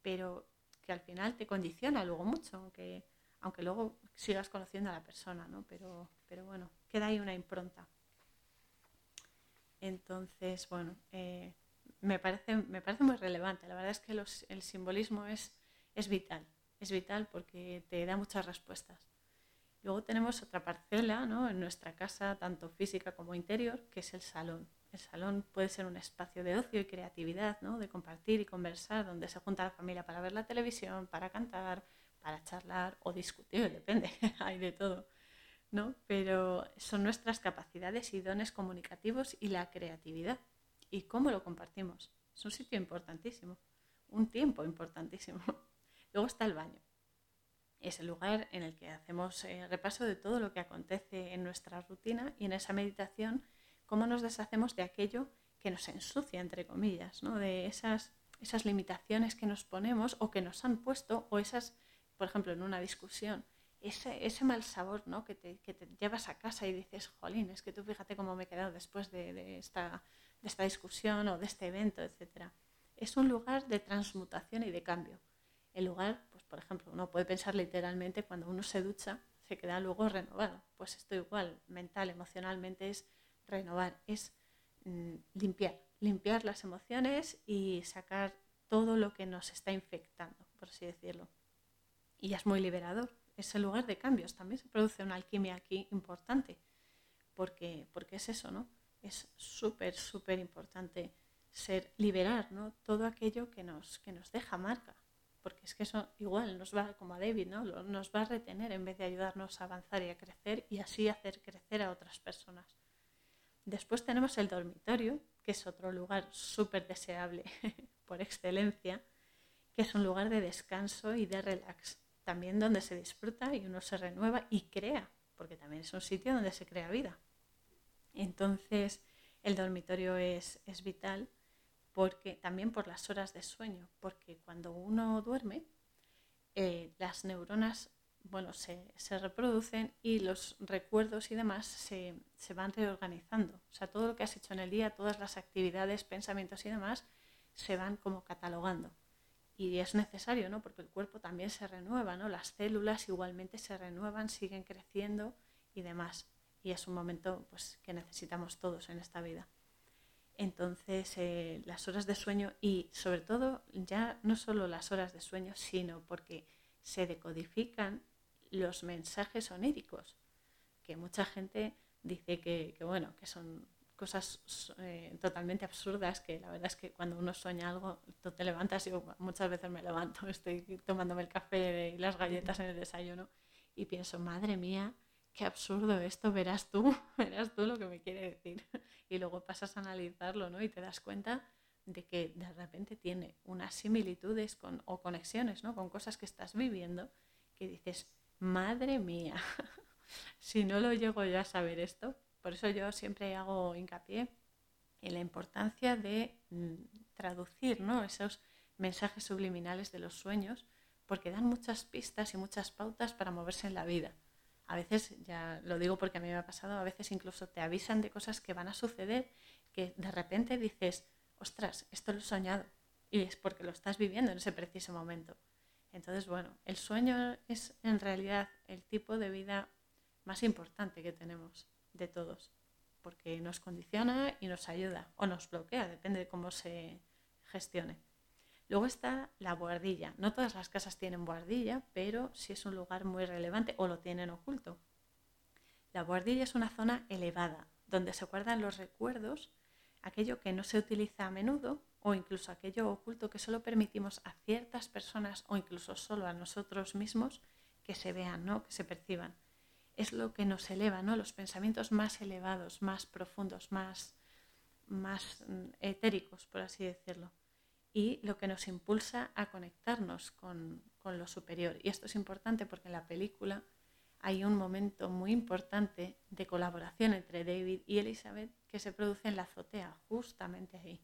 pero que al final te condiciona luego mucho, aunque, aunque luego sigas conociendo a la persona, ¿no? Pero, pero bueno, queda ahí una impronta. Entonces, bueno, eh, me, parece, me parece muy relevante. La verdad es que el simbolismo es, es vital, es vital porque te da muchas respuestas. Luego tenemos otra parcela ¿no? en nuestra casa, tanto física como interior, que es el salón. El salón puede ser un espacio de ocio y creatividad, ¿no? de compartir y conversar, donde se junta la familia para ver la televisión, para cantar, para charlar o discutir, *laughs* depende, hay de todo. ¿no? Pero son nuestras capacidades y dones comunicativos y la creatividad. ¿Y cómo lo compartimos? Es un sitio importantísimo, un tiempo importantísimo. *laughs* Luego está el baño. Es el lugar en el que hacemos eh, repaso de todo lo que acontece en nuestra rutina y en esa meditación cómo nos deshacemos de aquello que nos ensucia, entre comillas, ¿no? de esas, esas limitaciones que nos ponemos o que nos han puesto, o esas, por ejemplo, en una discusión, ese, ese mal sabor ¿no? que, te, que, te, llevas a casa y dices, jolín, es que tú fíjate cómo me he quedado después de, esta, de esta discusión o de este evento, etc. Es un lugar de transmutación y de cambio. El lugar, pues por ejemplo, uno puede pensar literalmente cuando uno se ducha, se queda luego renovado. Pues esto igual, mental, emocionalmente es renovar, es mm, limpiar, limpiar las emociones y sacar todo lo que nos está infectando, por así decirlo. Y es muy liberador, es el lugar de cambios, también se produce una alquimia aquí importante, porque, porque es eso, ¿no? Es súper, súper importante ser, liberar, ¿no? Todo aquello que nos, que nos deja marca, porque es que eso igual nos va, como a David, ¿no? Nos va a retener en vez de ayudarnos a avanzar y a crecer y así hacer crecer a otras personas. Después tenemos el dormitorio, que es otro lugar súper deseable *laughs* por excelencia, que es un lugar de descanso y de relax, también donde se disfruta y uno se renueva y crea, porque también es un sitio donde se crea vida. Entonces, el dormitorio es, es vital porque también por las horas de sueño, porque cuando uno duerme, eh, las neuronas bueno, se, se, reproducen y los recuerdos y demás se, se, van reorganizando. O sea, todo lo que has hecho en el día, todas las actividades, pensamientos y demás, se van como catalogando. Y es necesario, ¿no? Porque el cuerpo también se renueva, ¿no? Las células igualmente se renuevan, siguen creciendo y demás. Y es un momento pues, que necesitamos todos en esta vida. Entonces, eh, las horas de sueño y sobre todo ya no solo las horas de sueño, sino porque se decodifican los mensajes oníricos, que mucha gente dice que, bueno, que son cosas eh, totalmente absurdas, que la verdad es que cuando uno sueña algo, tú te levantas, y muchas veces me levanto, *laughs* estoy tomándome el café y las galletas en el desayuno y pienso, madre mía, qué absurdo esto, verás tú, *laughs* verás tú lo que me quiere decir. *laughs* Y luego pasas a analizarlo, ¿no? Y te das cuenta de que de repente tiene unas similitudes con, o conexiones, ¿no? Con cosas que estás viviendo que dices, madre mía, *laughs* si no lo llego yo a saber esto, por eso yo siempre hago hincapié en la importancia de mm, traducir ¿no? esos mensajes subliminales de los sueños, porque dan muchas pistas y muchas pautas para moverse en la vida. A veces, ya lo digo porque a mí me ha pasado, a veces incluso te avisan de cosas que van a suceder que de repente dices, ostras, esto lo he soñado. Y es porque lo estás viviendo en ese preciso momento. Entonces, bueno, el sueño es en realidad el tipo de vida más importante que tenemos de todos, porque nos condiciona y nos ayuda o nos bloquea, depende de cómo se gestione. Luego está la buhardilla. No todas las casas tienen buhardilla, pero sí es un lugar muy relevante o lo tienen oculto. La buhardilla es una zona elevada, donde se guardan los recuerdos, aquello que no se utiliza a menudo o incluso aquello oculto que solo permitimos a ciertas personas o incluso solo a nosotros mismos que se vean, ¿no? que se perciban. Es lo que nos eleva, ¿no? los pensamientos más elevados, más profundos, más, más mm, etéricos, por así decirlo, y lo que nos impulsa a conectarnos con, con lo superior. Y esto es importante porque en la película hay un momento muy importante de colaboración entre David y Elizabeth que se produce en la azotea, justamente ahí.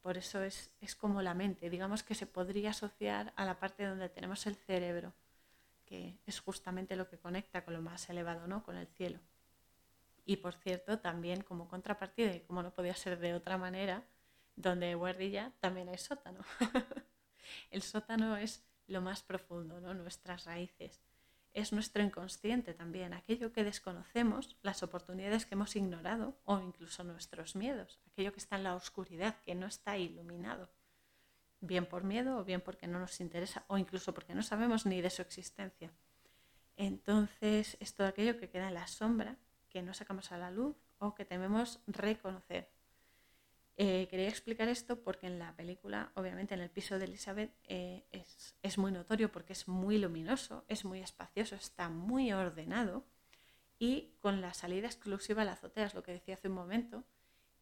Por eso es, como la mente, digamos que se podría asociar a la parte donde tenemos el cerebro, que es justamente lo que conecta con lo más elevado, ¿no? con el cielo. Y por cierto, también como contrapartida, y como no podía ser de otra manera, donde guardilla también hay sótano. *laughs* el sótano es lo más profundo, ¿no? nuestras raíces. Es nuestro inconsciente también, aquello que desconocemos, las oportunidades que hemos ignorado o incluso nuestros miedos, aquello que está en la oscuridad, que no está iluminado, bien por miedo o bien porque no nos interesa o incluso porque no sabemos ni de su existencia. Entonces es todo aquello que queda en la sombra, que no sacamos a la luz o que tememos reconocer. Eh, quería explicar esto porque en la película, obviamente en el piso de Elizabeth, eh, es, muy notorio porque es muy luminoso, es muy espacioso, está muy ordenado y con la salida exclusiva a la azotea, es lo que decía hace un momento,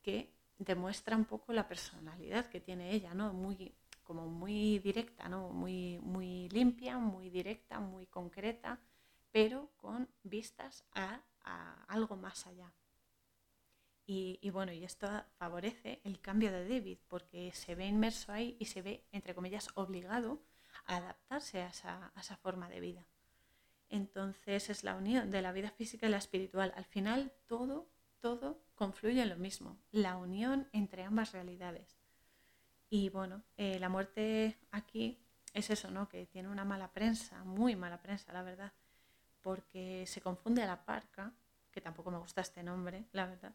que demuestra un poco la personalidad que tiene ella, ¿no? Muy, como muy directa, ¿no? Muy, muy limpia, muy directa, muy concreta, pero con vistas a algo más allá. Y, bueno, y esto favorece el cambio de David porque se ve inmerso ahí y se ve, entre comillas, obligado a adaptarse a esa, forma de vida. Entonces es la unión de la vida física y la espiritual. Al final todo, todo confluye en lo mismo, la unión entre ambas realidades. Y bueno, eh, la muerte aquí es eso, ¿no? Que tiene una mala prensa, muy mala prensa, la verdad, porque se confunde a la parca, que tampoco me gusta este nombre, la verdad,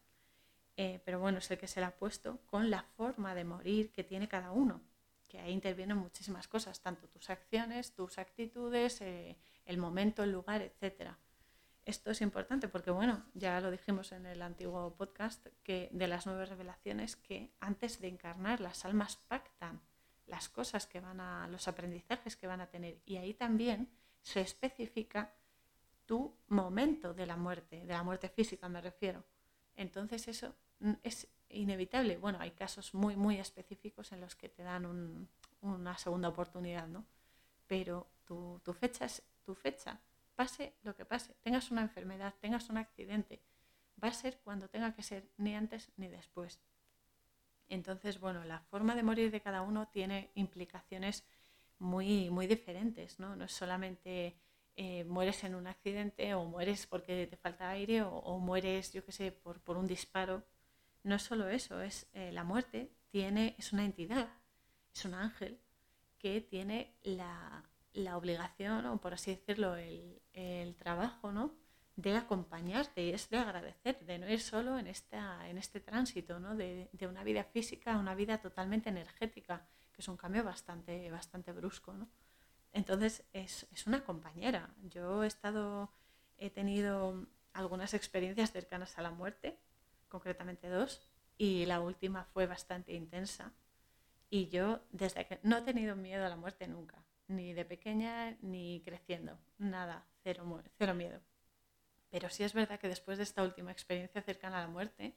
eh, pero bueno, es el que se le ha puesto con la forma de morir que tiene cada uno, que ahí intervienen muchísimas cosas, tanto tus acciones, tus actitudes, eh, el momento, el lugar, etc. Esto es importante porque, bueno, ya lo dijimos en el antiguo podcast que de las nueve revelaciones que antes de encarnar las almas pactan las cosas que van a, los aprendizajes que van a tener y ahí también se especifica tu momento de la muerte, de la muerte física me refiero. Entonces eso Mm, es inevitable. Bueno, hay casos muy, muy específicos en los que te dan una segunda oportunidad, ¿no? Pero tu, fecha es tu fecha, pase lo que pase, tengas una enfermedad, tengas un accidente, va a ser cuando tenga que ser, ni antes ni después. Entonces, bueno, la forma de morir de cada uno tiene implicaciones muy, muy diferentes, ¿no? No es solamente eh, mueres en un accidente o mueres porque te falta aire o, mueres, yo qué sé, por, por un disparo no es solo eso, es eh, la muerte tiene, es una entidad, es un ángel que tiene la, obligación, o por así decirlo, el, trabajo, ¿no? de acompañarte y es de agradecer, de no ir solo en, esta, en este tránsito, ¿no? de, una vida física a una vida totalmente energética, que es un cambio bastante, bastante brusco. ¿no? Entonces es, es, una compañera. Yo he estado, he tenido algunas experiencias cercanas a la muerte concretamente dos, y la última fue bastante intensa. Y yo, desde que no he tenido miedo a la muerte nunca, ni de pequeña ni creciendo, nada, cero, cero miedo. Pero sí es verdad que después de esta última experiencia cercana a la muerte,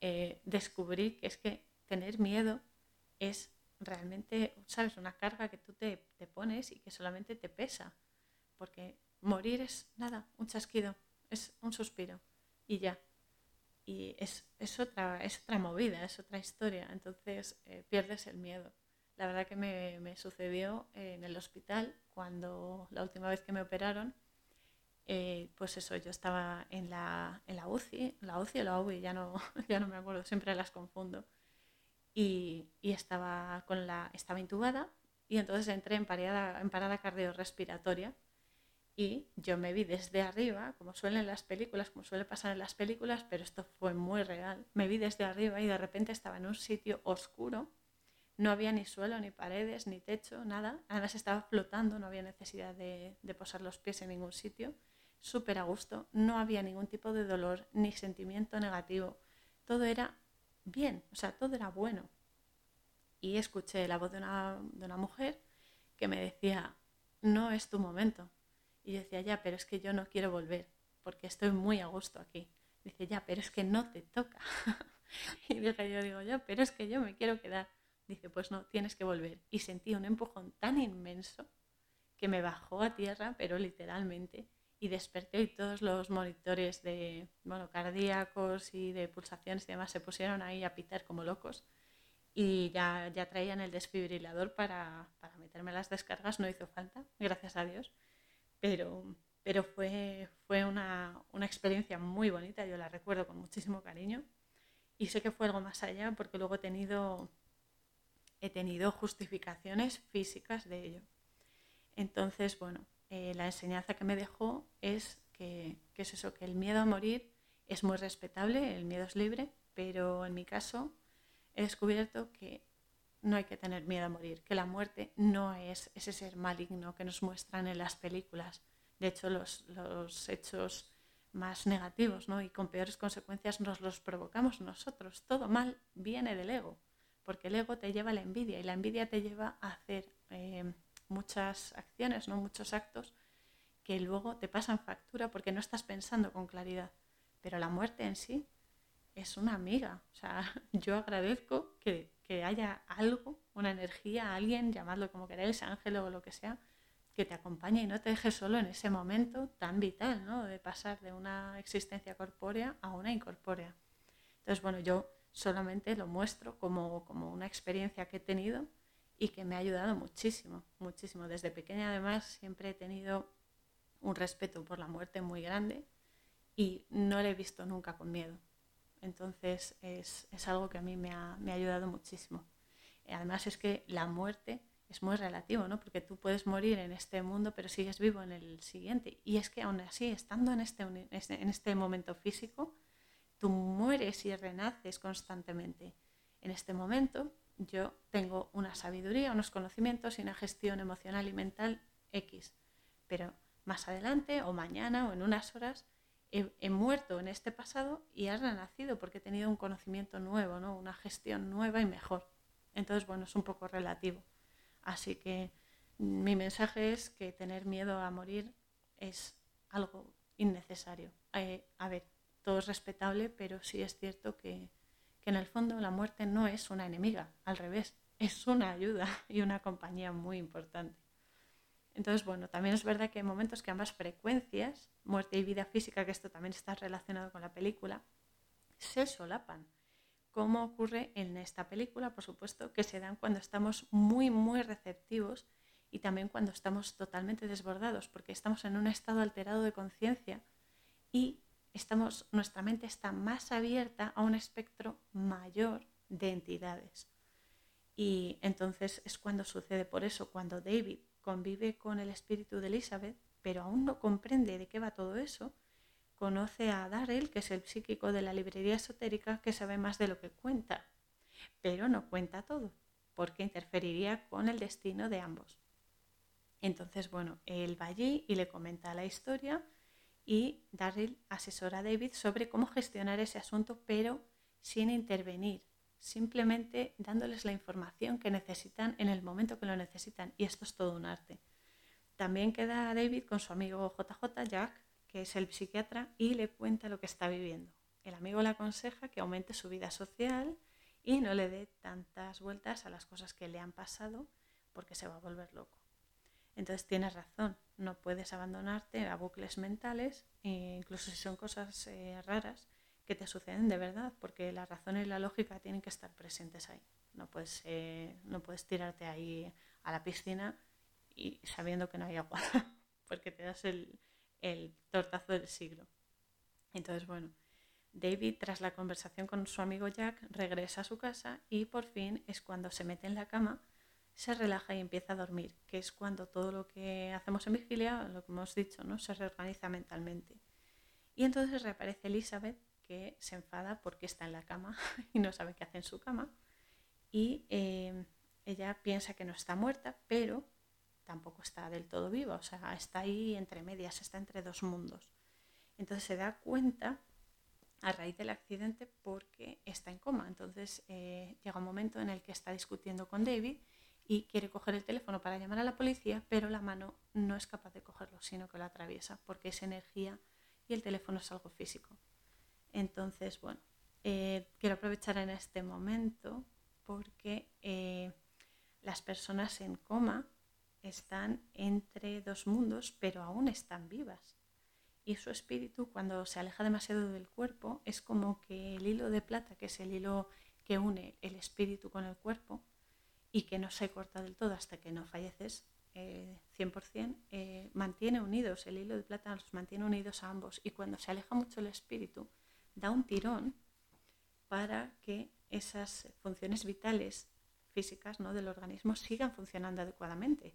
eh, descubrí que es que tener miedo es realmente, ¿sabes?, una carga que tú te, te pones y que solamente te pesa. Porque morir es nada, un chasquido, es un suspiro y ya y es, otra, es otra movida, es otra historia, entonces eh, pierdes el miedo. La verdad que me, sucedió en el hospital cuando la última vez que me operaron, eh, pues eso, yo estaba en la, en la UCI, la UCI o la UBI, ya no, *laughs* ya no me acuerdo, siempre las confundo, y, estaba, con la, estaba intubada y entonces entré en parada, en parada cardiorrespiratoria y yo me vi desde arriba, como suelen las películas, como suele pasar en las películas, pero esto fue muy real. Me vi desde arriba y de repente estaba en un sitio oscuro, no había ni suelo, ni paredes, ni techo, nada. Además estaba flotando, no había necesidad de, posar los pies en ningún sitio. Súper a gusto, no había ningún tipo de dolor ni sentimiento negativo. Todo era bien, o sea, todo era bueno. Y escuché la voz de una, de una mujer que me decía, no es tu momento, y decía, ya, pero es que yo no quiero volver, porque estoy muy a gusto aquí. Dice, ya, pero es que no te toca. *laughs* y dije, yo digo, ya, pero es que yo me quiero quedar. Dice, pues no, tienes que volver. Y sentí un empujón tan inmenso que me bajó a tierra, pero literalmente, y desperté y todos los monitores de, bueno, cardíacos y de pulsaciones y demás se pusieron ahí a pitar como locos. Y ya, ya traían el desfibrilador para, para meterme las descargas, no hizo falta, gracias a Dios pero, pero fue, fue una, una, experiencia muy bonita, yo la recuerdo con muchísimo cariño y sé que fue algo más allá porque luego he tenido, he tenido justificaciones físicas de ello. Entonces, bueno, eh, la enseñanza que me dejó es que, es eso, que el miedo a morir es muy respetable, el miedo es libre, pero en mi caso he descubierto que no hay que tener miedo a morir, que la muerte no es ese ser maligno que nos muestran en las películas. De hecho, los, los hechos más negativos ¿no? y con peores consecuencias nos los provocamos nosotros. Todo mal viene del ego, porque el ego te lleva a la envidia y la envidia te lleva a hacer eh, muchas acciones, ¿no? muchos actos que luego te pasan factura porque no estás pensando con claridad. Pero la muerte en sí es una amiga. O sea, *laughs* yo agradezco que, que haya algo, una energía, alguien, llamadlo como queráis, ángel o lo que sea, que te acompañe y no te deje solo en ese momento tan vital, ¿no? De pasar de una existencia corpórea a una incorpórea. Entonces, bueno, yo solamente lo muestro como, como una experiencia que he tenido y que me ha ayudado muchísimo, muchísimo. Desde pequeña además siempre he tenido un respeto por la muerte muy grande y no la he visto nunca con miedo. Entonces es, es algo que a mí me ha, me ha, ayudado muchísimo. Además es que la muerte es muy relativo, ¿no? Porque tú puedes morir en este mundo pero sigues vivo en el siguiente. Y es que aún así, estando en este, en este momento físico, tú mueres y renaces constantemente. En este momento yo tengo una sabiduría, unos conocimientos y una gestión emocional y mental X. Pero más adelante o mañana o en unas horas he, muerto en este pasado y he renacido porque he tenido un conocimiento nuevo, ¿no? una gestión nueva y mejor. Entonces, bueno, es un poco relativo. Así que mi mensaje es que tener miedo a morir es algo innecesario. Eh, a ver, todo es respetable, pero sí es cierto que que en el fondo la muerte no es una enemiga, al revés, es una ayuda *laughs* y una compañía muy importante. Entonces, bueno, también es verdad que hay momentos que ambas frecuencias, muerte y vida física, que esto también está relacionado con la película, se solapan. Como ocurre en esta película, por supuesto, que se dan cuando estamos muy, muy receptivos y también cuando estamos totalmente desbordados, porque estamos en un estado alterado de conciencia y nuestra mente está más abierta a un espectro mayor de entidades. Y entonces es cuando sucede por eso, cuando David convive con el espíritu de Elizabeth, pero aún no comprende de qué va todo eso, conoce a Darrell, que es el psíquico de la librería esotérica, que sabe más de lo que cuenta, pero no cuenta todo, porque interferiría con el destino de ambos. Entonces, bueno, él va allí y le comenta la historia y Darryl asesora a David sobre cómo gestionar ese asunto, pero sin intervenir, simplemente dándoles la información que necesitan en el momento que lo necesitan. Y esto es todo un arte. También queda David con su amigo JJ, Jack, que es el psiquiatra, y le cuenta lo que está viviendo. El amigo le aconseja que aumente su vida social y no le dé tantas vueltas a las cosas que le han pasado porque se va a volver loco. Entonces tienes razón, no puedes abandonarte a bucles mentales, e incluso si son cosas eh, raras que te suceden de verdad, porque la razón y la lógica tienen que estar presentes ahí. No puedes, eh, no puedes tirarte ahí a la piscina y sabiendo que no hay agua, *laughs* porque te das el, el tortazo del siglo. Entonces, bueno, David, tras la conversación con su amigo Jack, regresa a su casa y por fin es cuando se mete en la cama se relaja y empieza a dormir, que es cuando todo lo que hacemos en vigilia, lo que hemos dicho, ¿no? se reorganiza mentalmente. Y entonces reaparece Elizabeth, que se enfada porque está en la cama *laughs* y no sabe qué hace en su cama. Y eh, ella piensa que no está muerta, pero tampoco está del todo viva, o sea, está ahí entre medias, está entre dos mundos. Entonces se da cuenta a raíz del accidente porque está en coma. Entonces eh, llega un momento en el que está discutiendo con David y quiere coger el teléfono para llamar a la policía, pero la mano no es capaz de cogerlo, sino que lo atraviesa porque es energía y el teléfono es algo físico. Entonces, bueno, eh, quiero aprovechar en este momento porque eh, las personas en coma están entre dos mundos, pero aún están vivas. Y su espíritu, cuando se aleja demasiado del cuerpo, es como que el hilo de plata, que es el hilo que une el espíritu con el cuerpo, y que no se corta del todo hasta que no falleces, 100%, eh, eh, mantiene unidos, el hilo de plata los mantiene unidos a ambos y cuando se aleja mucho el espíritu, da un tirón para que esas funciones vitales físicas ¿no? del organismo sigan funcionando adecuadamente.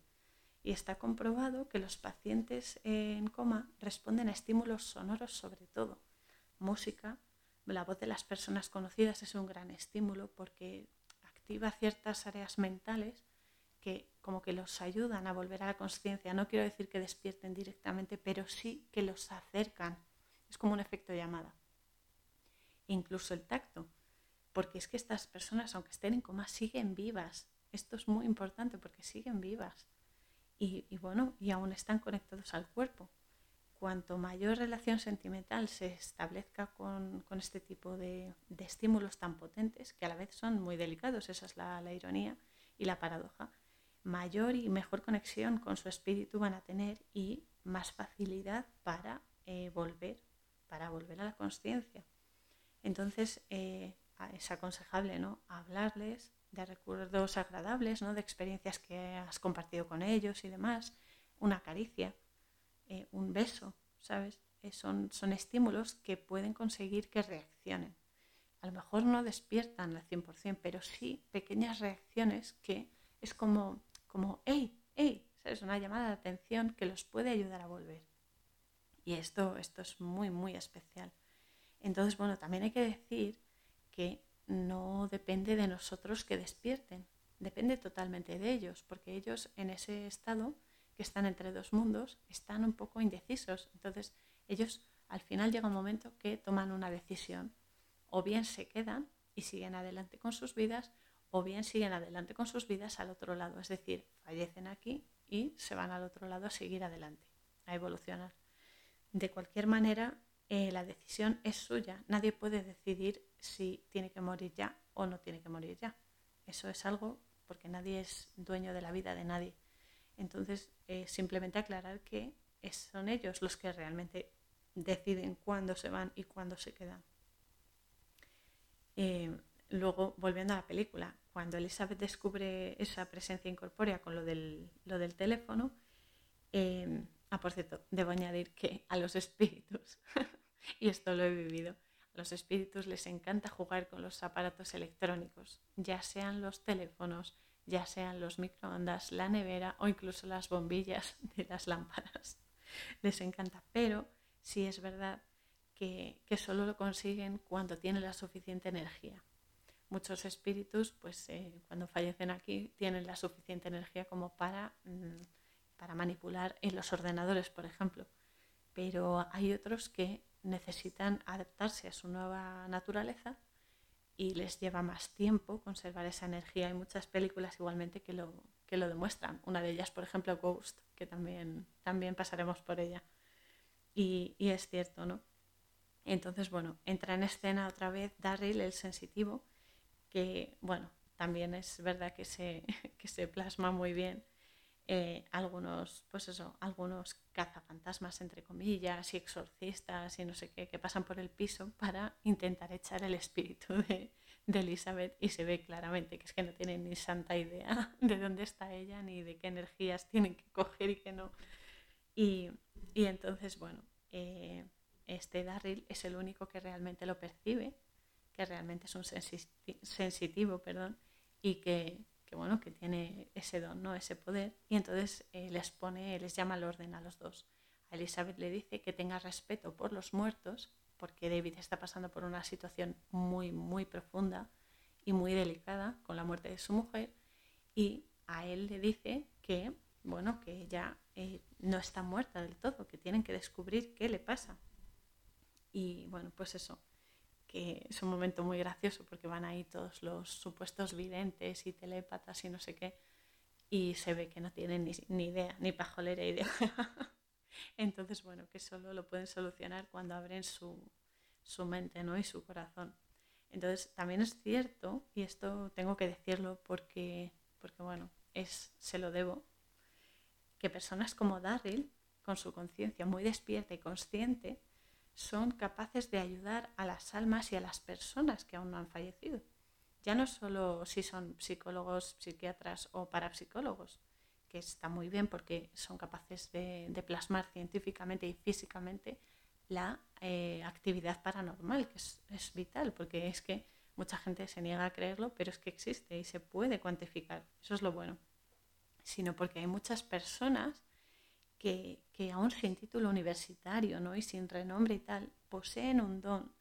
Y está comprobado que los pacientes en coma responden a estímulos sonoros sobre todo. Música, la voz de las personas conocidas es un gran estímulo porque activa ciertas áreas mentales que como que los ayudan a volver a la conciencia. No quiero decir que despierten directamente, pero sí que los acercan. Es como un efecto llamada. incluso el tacto, porque es que estas personas, aunque estén en coma, siguen vivas. Esto es muy importante porque siguen vivas. Y, bueno, y aún están conectados al cuerpo. Cuanto mayor relación sentimental se establezca con, este tipo de, estímulos tan potentes, que a la vez son muy delicados, esa es la ironía y la paradoja, mayor y mejor conexión con su espíritu van a tener y más facilidad para eh, volver, para volver a la conciencia. Entonces eh, es aconsejable ¿no? hablarles de recuerdos agradables, ¿no? de experiencias que has compartido con ellos y demás, una caricia, eh, un beso, ¿sabes? son, son estímulos que pueden conseguir que reaccionen. A lo mejor no despiertan al 100%, pero sí pequeñas reacciones que es como como, hey, hey, es una llamada de atención que los puede ayudar a volver. Y esto, esto es muy, muy especial. Entonces, bueno, también hay que decir que no depende de nosotros que despierten, depende totalmente de ellos, porque ellos en ese estado, que están entre dos mundos, están un poco indecisos. Entonces, ellos al final llega un momento que toman una decisión, o bien se quedan y siguen adelante con sus vidas, o bien siguen adelante con sus vidas al otro lado, es decir, fallecen aquí y se van al otro lado a seguir adelante, a evolucionar. De cualquier manera, eh, la decisión es suya. Nadie puede decidir si tiene que morir ya o no tiene que morir ya. Eso es algo porque nadie es dueño de la vida de nadie. Entonces, eh, simplemente aclarar que son ellos los que realmente deciden cuándo se van y cuándo se quedan. Eh, luego, volviendo a la película, cuando Elizabeth descubre esa presencia incorpórea con lo del, lo del teléfono, eh, ah, por cierto, debo añadir que a los espíritus, *laughs* y esto lo he vivido, a los espíritus les encanta jugar con los aparatos electrónicos, ya sean los teléfonos, ya sean los microondas, la nevera o incluso las bombillas de las lámparas. Les encanta, pero sí es verdad que, solo lo consiguen cuando tienen la suficiente energía muchos espíritus, pues eh, cuando fallecen aquí, tienen la suficiente energía como para, mm, para manipular en los ordenadores, por ejemplo. Pero hay otros que necesitan adaptarse a su nueva naturaleza y les lleva más tiempo conservar esa energía. Hay muchas películas igualmente que lo, que lo demuestran. Una de ellas, por ejemplo, Ghost, que también, también pasaremos por ella. Y, y es cierto, ¿no? Entonces, bueno, entra en escena otra vez Darryl, el sensitivo, que, bueno, también es verdad que se, *laughs* que se plasma muy bien eh, algunos, pues eso, algunos cazafantasmas, entre comillas, y exorcistas y no sé qué, que pasan por el piso para intentar echar el espíritu de, de Elizabeth y se ve claramente que es que no tienen ni santa idea *laughs* de dónde está ella ni de qué energías tienen que coger y qué no. Y, y entonces, bueno, eh, este Darryl es el único que realmente lo percibe que realmente es un sensitivo, perdón, y que, bueno, que tiene ese don, ¿no? ese poder, y entonces eh, les pone, les llama al orden a los dos. A Elizabeth le dice que tenga respeto por los muertos, porque David está pasando por una situación muy, muy profunda y muy delicada con la muerte de su mujer, y a él le dice que, bueno, que ella eh, no está muerta del todo, que tienen que descubrir qué le pasa. Y bueno, pues eso, que es un momento muy gracioso porque van ahí todos los supuestos videntes y telépatas y no sé qué, y se ve que no tienen ni, idea, ni pajolera idea. *laughs* Entonces, bueno, que solo lo pueden solucionar cuando abren su, mente ¿no? y su corazón. Entonces, también es cierto, y esto tengo que decirlo porque, porque bueno, es, se lo debo, que personas como Darryl, con su conciencia muy despierta y consciente, son capaces de ayudar a las almas y a las personas que aún no han fallecido. Ya no solo si son psicólogos, psiquiatras o parapsicólogos, que está muy bien porque son capaces de, plasmar científicamente y físicamente la eh, actividad paranormal, que es, es vital, porque es que mucha gente se niega a creerlo, pero es que existe y se puede cuantificar. Eso es lo bueno. sino porque hay muchas personas que, que aún sin título universitario ¿no? y sin renombre y tal, poseen un don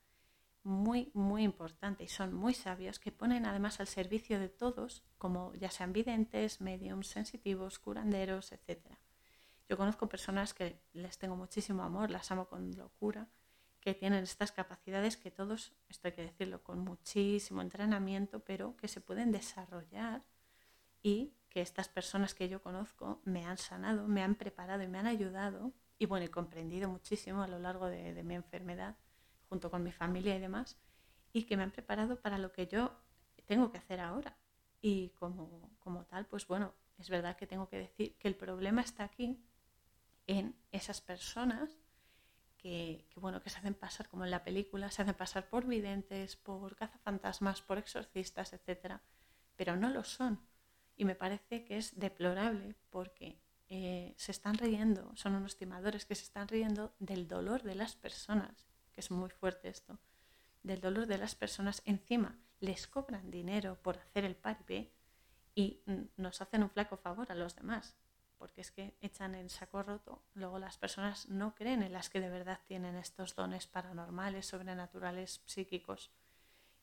muy, muy importante y son muy sabios que ponen además al servicio de todos, como ya sean videntes, mediums, sensitivos, curanderos, etc. Yo conozco personas que les tengo muchísimo amor, las amo con locura, que tienen estas capacidades que todos, esto hay que decirlo, con muchísimo entrenamiento, pero que se pueden desarrollar y que estas personas que yo conozco me han sanado, me han preparado y me han ayudado y bueno, he comprendido muchísimo a lo largo de, de mi enfermedad junto con mi familia y demás, y que me han preparado para lo que yo tengo que hacer ahora. Y como, como tal, pues bueno, es verdad que tengo que decir que el problema está aquí en esas personas que, que, bueno, que se hacen pasar, como en la película, se hacen pasar por videntes, por cazafantasmas, por exorcistas, etc. Pero no lo son. Y me parece que es deplorable porque eh, se están riendo, son unos timadores que se están riendo del dolor de las personas que es muy fuerte esto, del dolor de las personas, encima les cobran dinero por hacer el paripé y nos hacen un flaco favor a los demás, porque es que echan en saco roto, luego las personas no creen en las que de verdad tienen estos dones paranormales, sobrenaturales, psíquicos,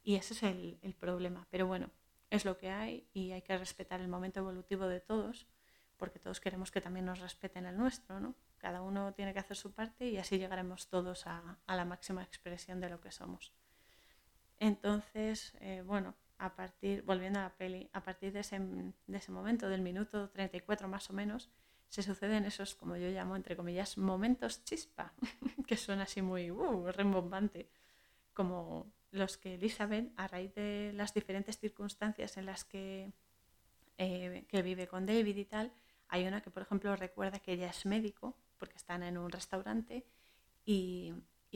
y ese es el, el problema. Pero bueno, es lo que hay y hay que respetar el momento evolutivo de todos, porque todos queremos que también nos respeten el nuestro, ¿no? Cada uno tiene que hacer su parte y así llegaremos todos a, la máxima expresión de lo que somos. Entonces, eh, bueno, a partir, volviendo a la peli, a partir de ese, de ese momento, del minuto 34 más o menos, se suceden esos, como yo llamo, entre comillas, momentos chispa, *laughs* que suena así muy uh, rembombante, como los que Elizabeth, a raíz de las diferentes circunstancias en las que, eh, que vive con David y tal, hay una que, por ejemplo, recuerda que ella es médico porque están en un restaurante y,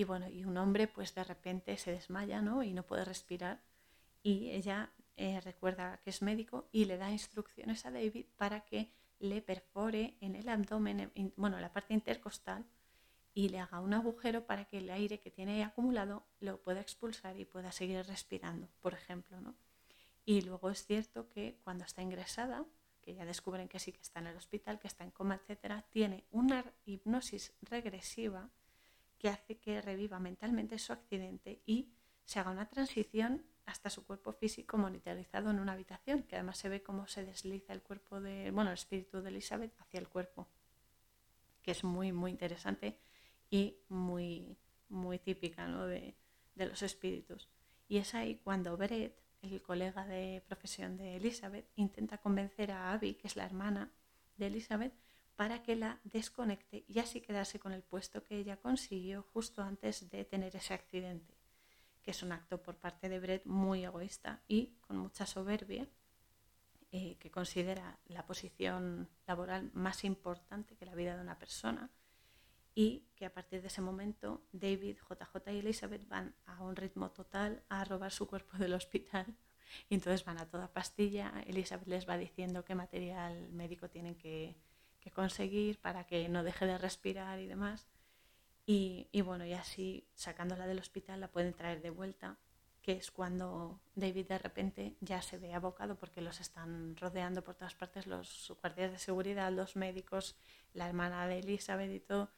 bueno, y un hombre pues de repente se desmaya ¿no? y no puede respirar y ella eh, recuerda que es médico y le da instrucciones a David para que le perfore en el abdomen, bueno, la parte intercostal y le haga un agujero para que el aire que tiene acumulado lo pueda expulsar y pueda seguir respirando, por ejemplo, ¿no? Y luego es cierto que cuando está ingresada, que ya descubren que sí que está en el hospital, que está en coma, etcétera, tiene una hipnosis regresiva que hace que reviva mentalmente su accidente y se haga una transición hasta su cuerpo físico monitorizado en una habitación, que además se ve cómo se desliza el cuerpo de, bueno, el espíritu de Elizabeth hacia el cuerpo, que es muy, muy interesante y muy, muy típica de, de los espíritus. Y es ahí cuando Brett el colega de profesión de Elizabeth, intenta convencer a Abby, que es la hermana de Elizabeth, para que la desconecte y así quedarse con el puesto que ella consiguió justo antes de tener ese accidente, que es un acto por parte de Brett muy egoísta y con mucha soberbia, eh, que considera la posición laboral más importante que la vida de una persona y que a partir de ese momento David, JJ y Elizabeth van a un ritmo total a robar su cuerpo del hospital *laughs* y entonces van a toda pastilla. Elizabeth les va diciendo qué material médico tienen que, conseguir para que no deje de respirar y demás. Y, y, bueno, y así sacándola del hospital la pueden traer de vuelta, que es cuando David de repente ya se ve abocado porque los están rodeando por todas partes los guardias de seguridad, los médicos, la hermana de Elizabeth y todo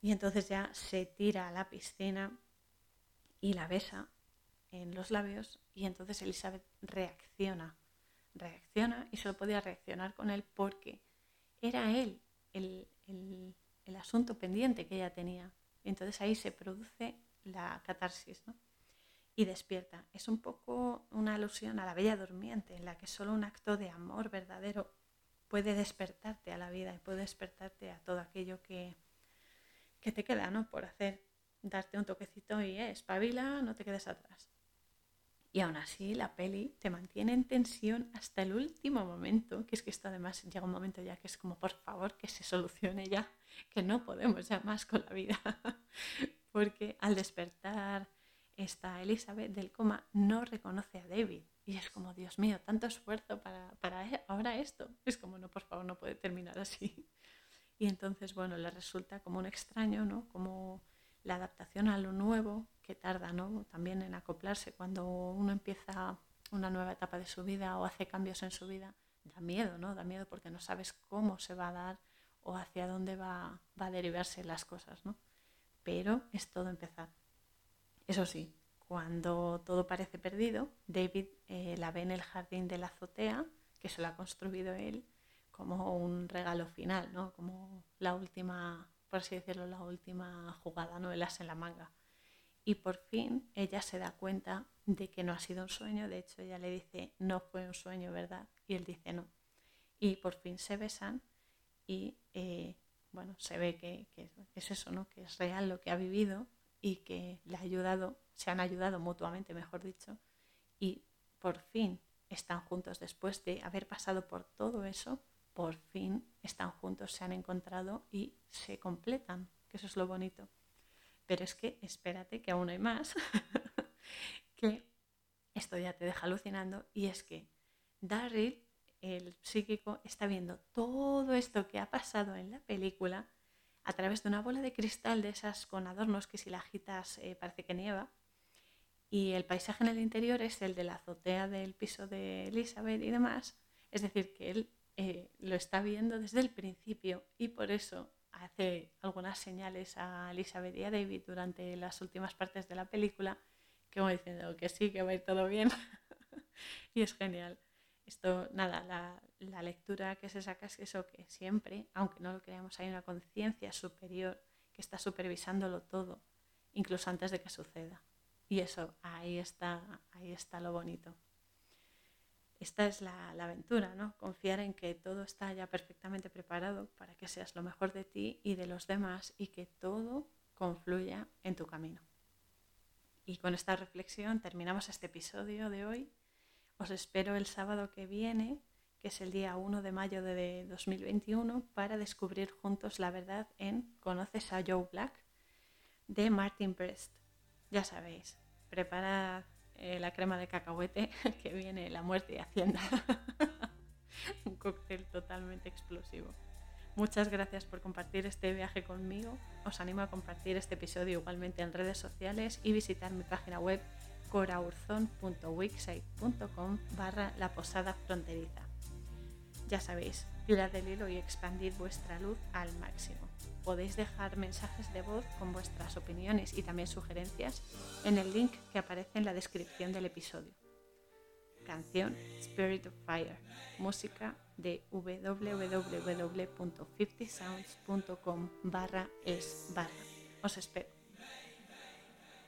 y entonces ya se tira a la piscina y la besa en los labios y entonces Elizabeth reacciona, reacciona y solo podía reaccionar con él porque era él el, asunto pendiente que ella tenía. Entonces ahí se produce la catarsis ¿no? y despierta. Es un poco una alusión a la bella durmiente en la que solo un acto de amor verdadero puede despertarte a la vida y puede despertarte a todo aquello que, que te queda, ¿no? Por hacer, darte un toquecito y eh, espabila, no te quedes atrás. Y aún así la peli te mantiene en tensión hasta el último momento, que es que esto además llega un momento ya que es como, por favor, que se solucione ya, que no podemos ya más con la vida. *laughs* Porque al despertar esta Elizabeth del coma no reconoce a David. Y es como, Dios mío, tanto esfuerzo para, para e-, ahora esto. Es como, no, por favor, no puede terminar así. Y entonces, bueno, le resulta como un extraño, ¿no? Como la adaptación a lo nuevo, que tarda, ¿no? También en acoplarse cuando uno empieza una nueva etapa de su vida o hace cambios en su vida, da miedo, ¿no? Da miedo porque no sabes cómo se va a dar o hacia dónde va, va a derivarse las cosas, ¿no? Pero es todo empezar. Eso sí, cuando todo parece perdido, David eh, la ve en el jardín de la azotea, que se lo ha construido él, como un regalo final, ¿no? Como la última, por así decirlo, la última jugada, ¿no? El as en la manga. Y por fin ella se da cuenta de que no ha sido un sueño, de hecho ella le dice, no fue un sueño, ¿verdad? Y él dice, no. Y por fin se besan y, eh, bueno, se ve que, que, es eso, ¿no? Que es real lo que ha vivido y que le ha ayudado, se han ayudado mutuamente, mejor dicho, y por fin están juntos después de haber pasado por todo eso, por fin están juntos, se han encontrado y se completan, que eso es lo bonito. Pero es que espérate que aún hay más. *laughs* que esto ya te deja alucinando y es que Daryl, el psíquico, está viendo todo esto que ha pasado en la película a través de una bola de cristal de esas con adornos que si la agitas eh, parece que nieva. Y el paisaje en el interior es el de la azotea del piso de Elizabeth y demás. Es decir, que él eh, lo está viendo desde el principio y por eso hace algunas señales a Elizabeth y a David durante las últimas partes de la película como diciendo que sí, que va a ir todo bien. *laughs* y es genial. Esto, nada, la, la, lectura que se saca es eso, que siempre, aunque no lo creamos, hay una conciencia superior que está supervisándolo todo, incluso antes de que suceda. Y eso, ahí está, ahí está lo bonito. Esta es la, aventura, ¿no? Confiar en que todo está ya perfectamente preparado para que seas lo mejor de ti y de los demás y que todo confluya en tu camino. Y con esta reflexión terminamos este episodio de hoy. Os espero el sábado que viene, que es el día 1 de mayo de 2021, para descubrir juntos la verdad en Conoces a Joe Black de Martin Brest. Ya sabéis, preparad eh, la crema de cacahuete *laughs* que viene la muerte y Hacienda. *laughs* Un cóctel totalmente explosivo. Muchas gracias por compartir este viaje conmigo. Os animo a compartir este episodio igualmente en redes sociales y visitar mi página web coraurzon.wixsite.com barra la posada fronteriza. Ya sabéis, tirad del hilo y expandid vuestra luz al máximo. Podéis dejar mensajes de voz con vuestras opiniones y también sugerencias en el link que aparece en la descripción del episodio. Canción Spirit of Fire, música de www.50sounds.com barra es barra. Os espero.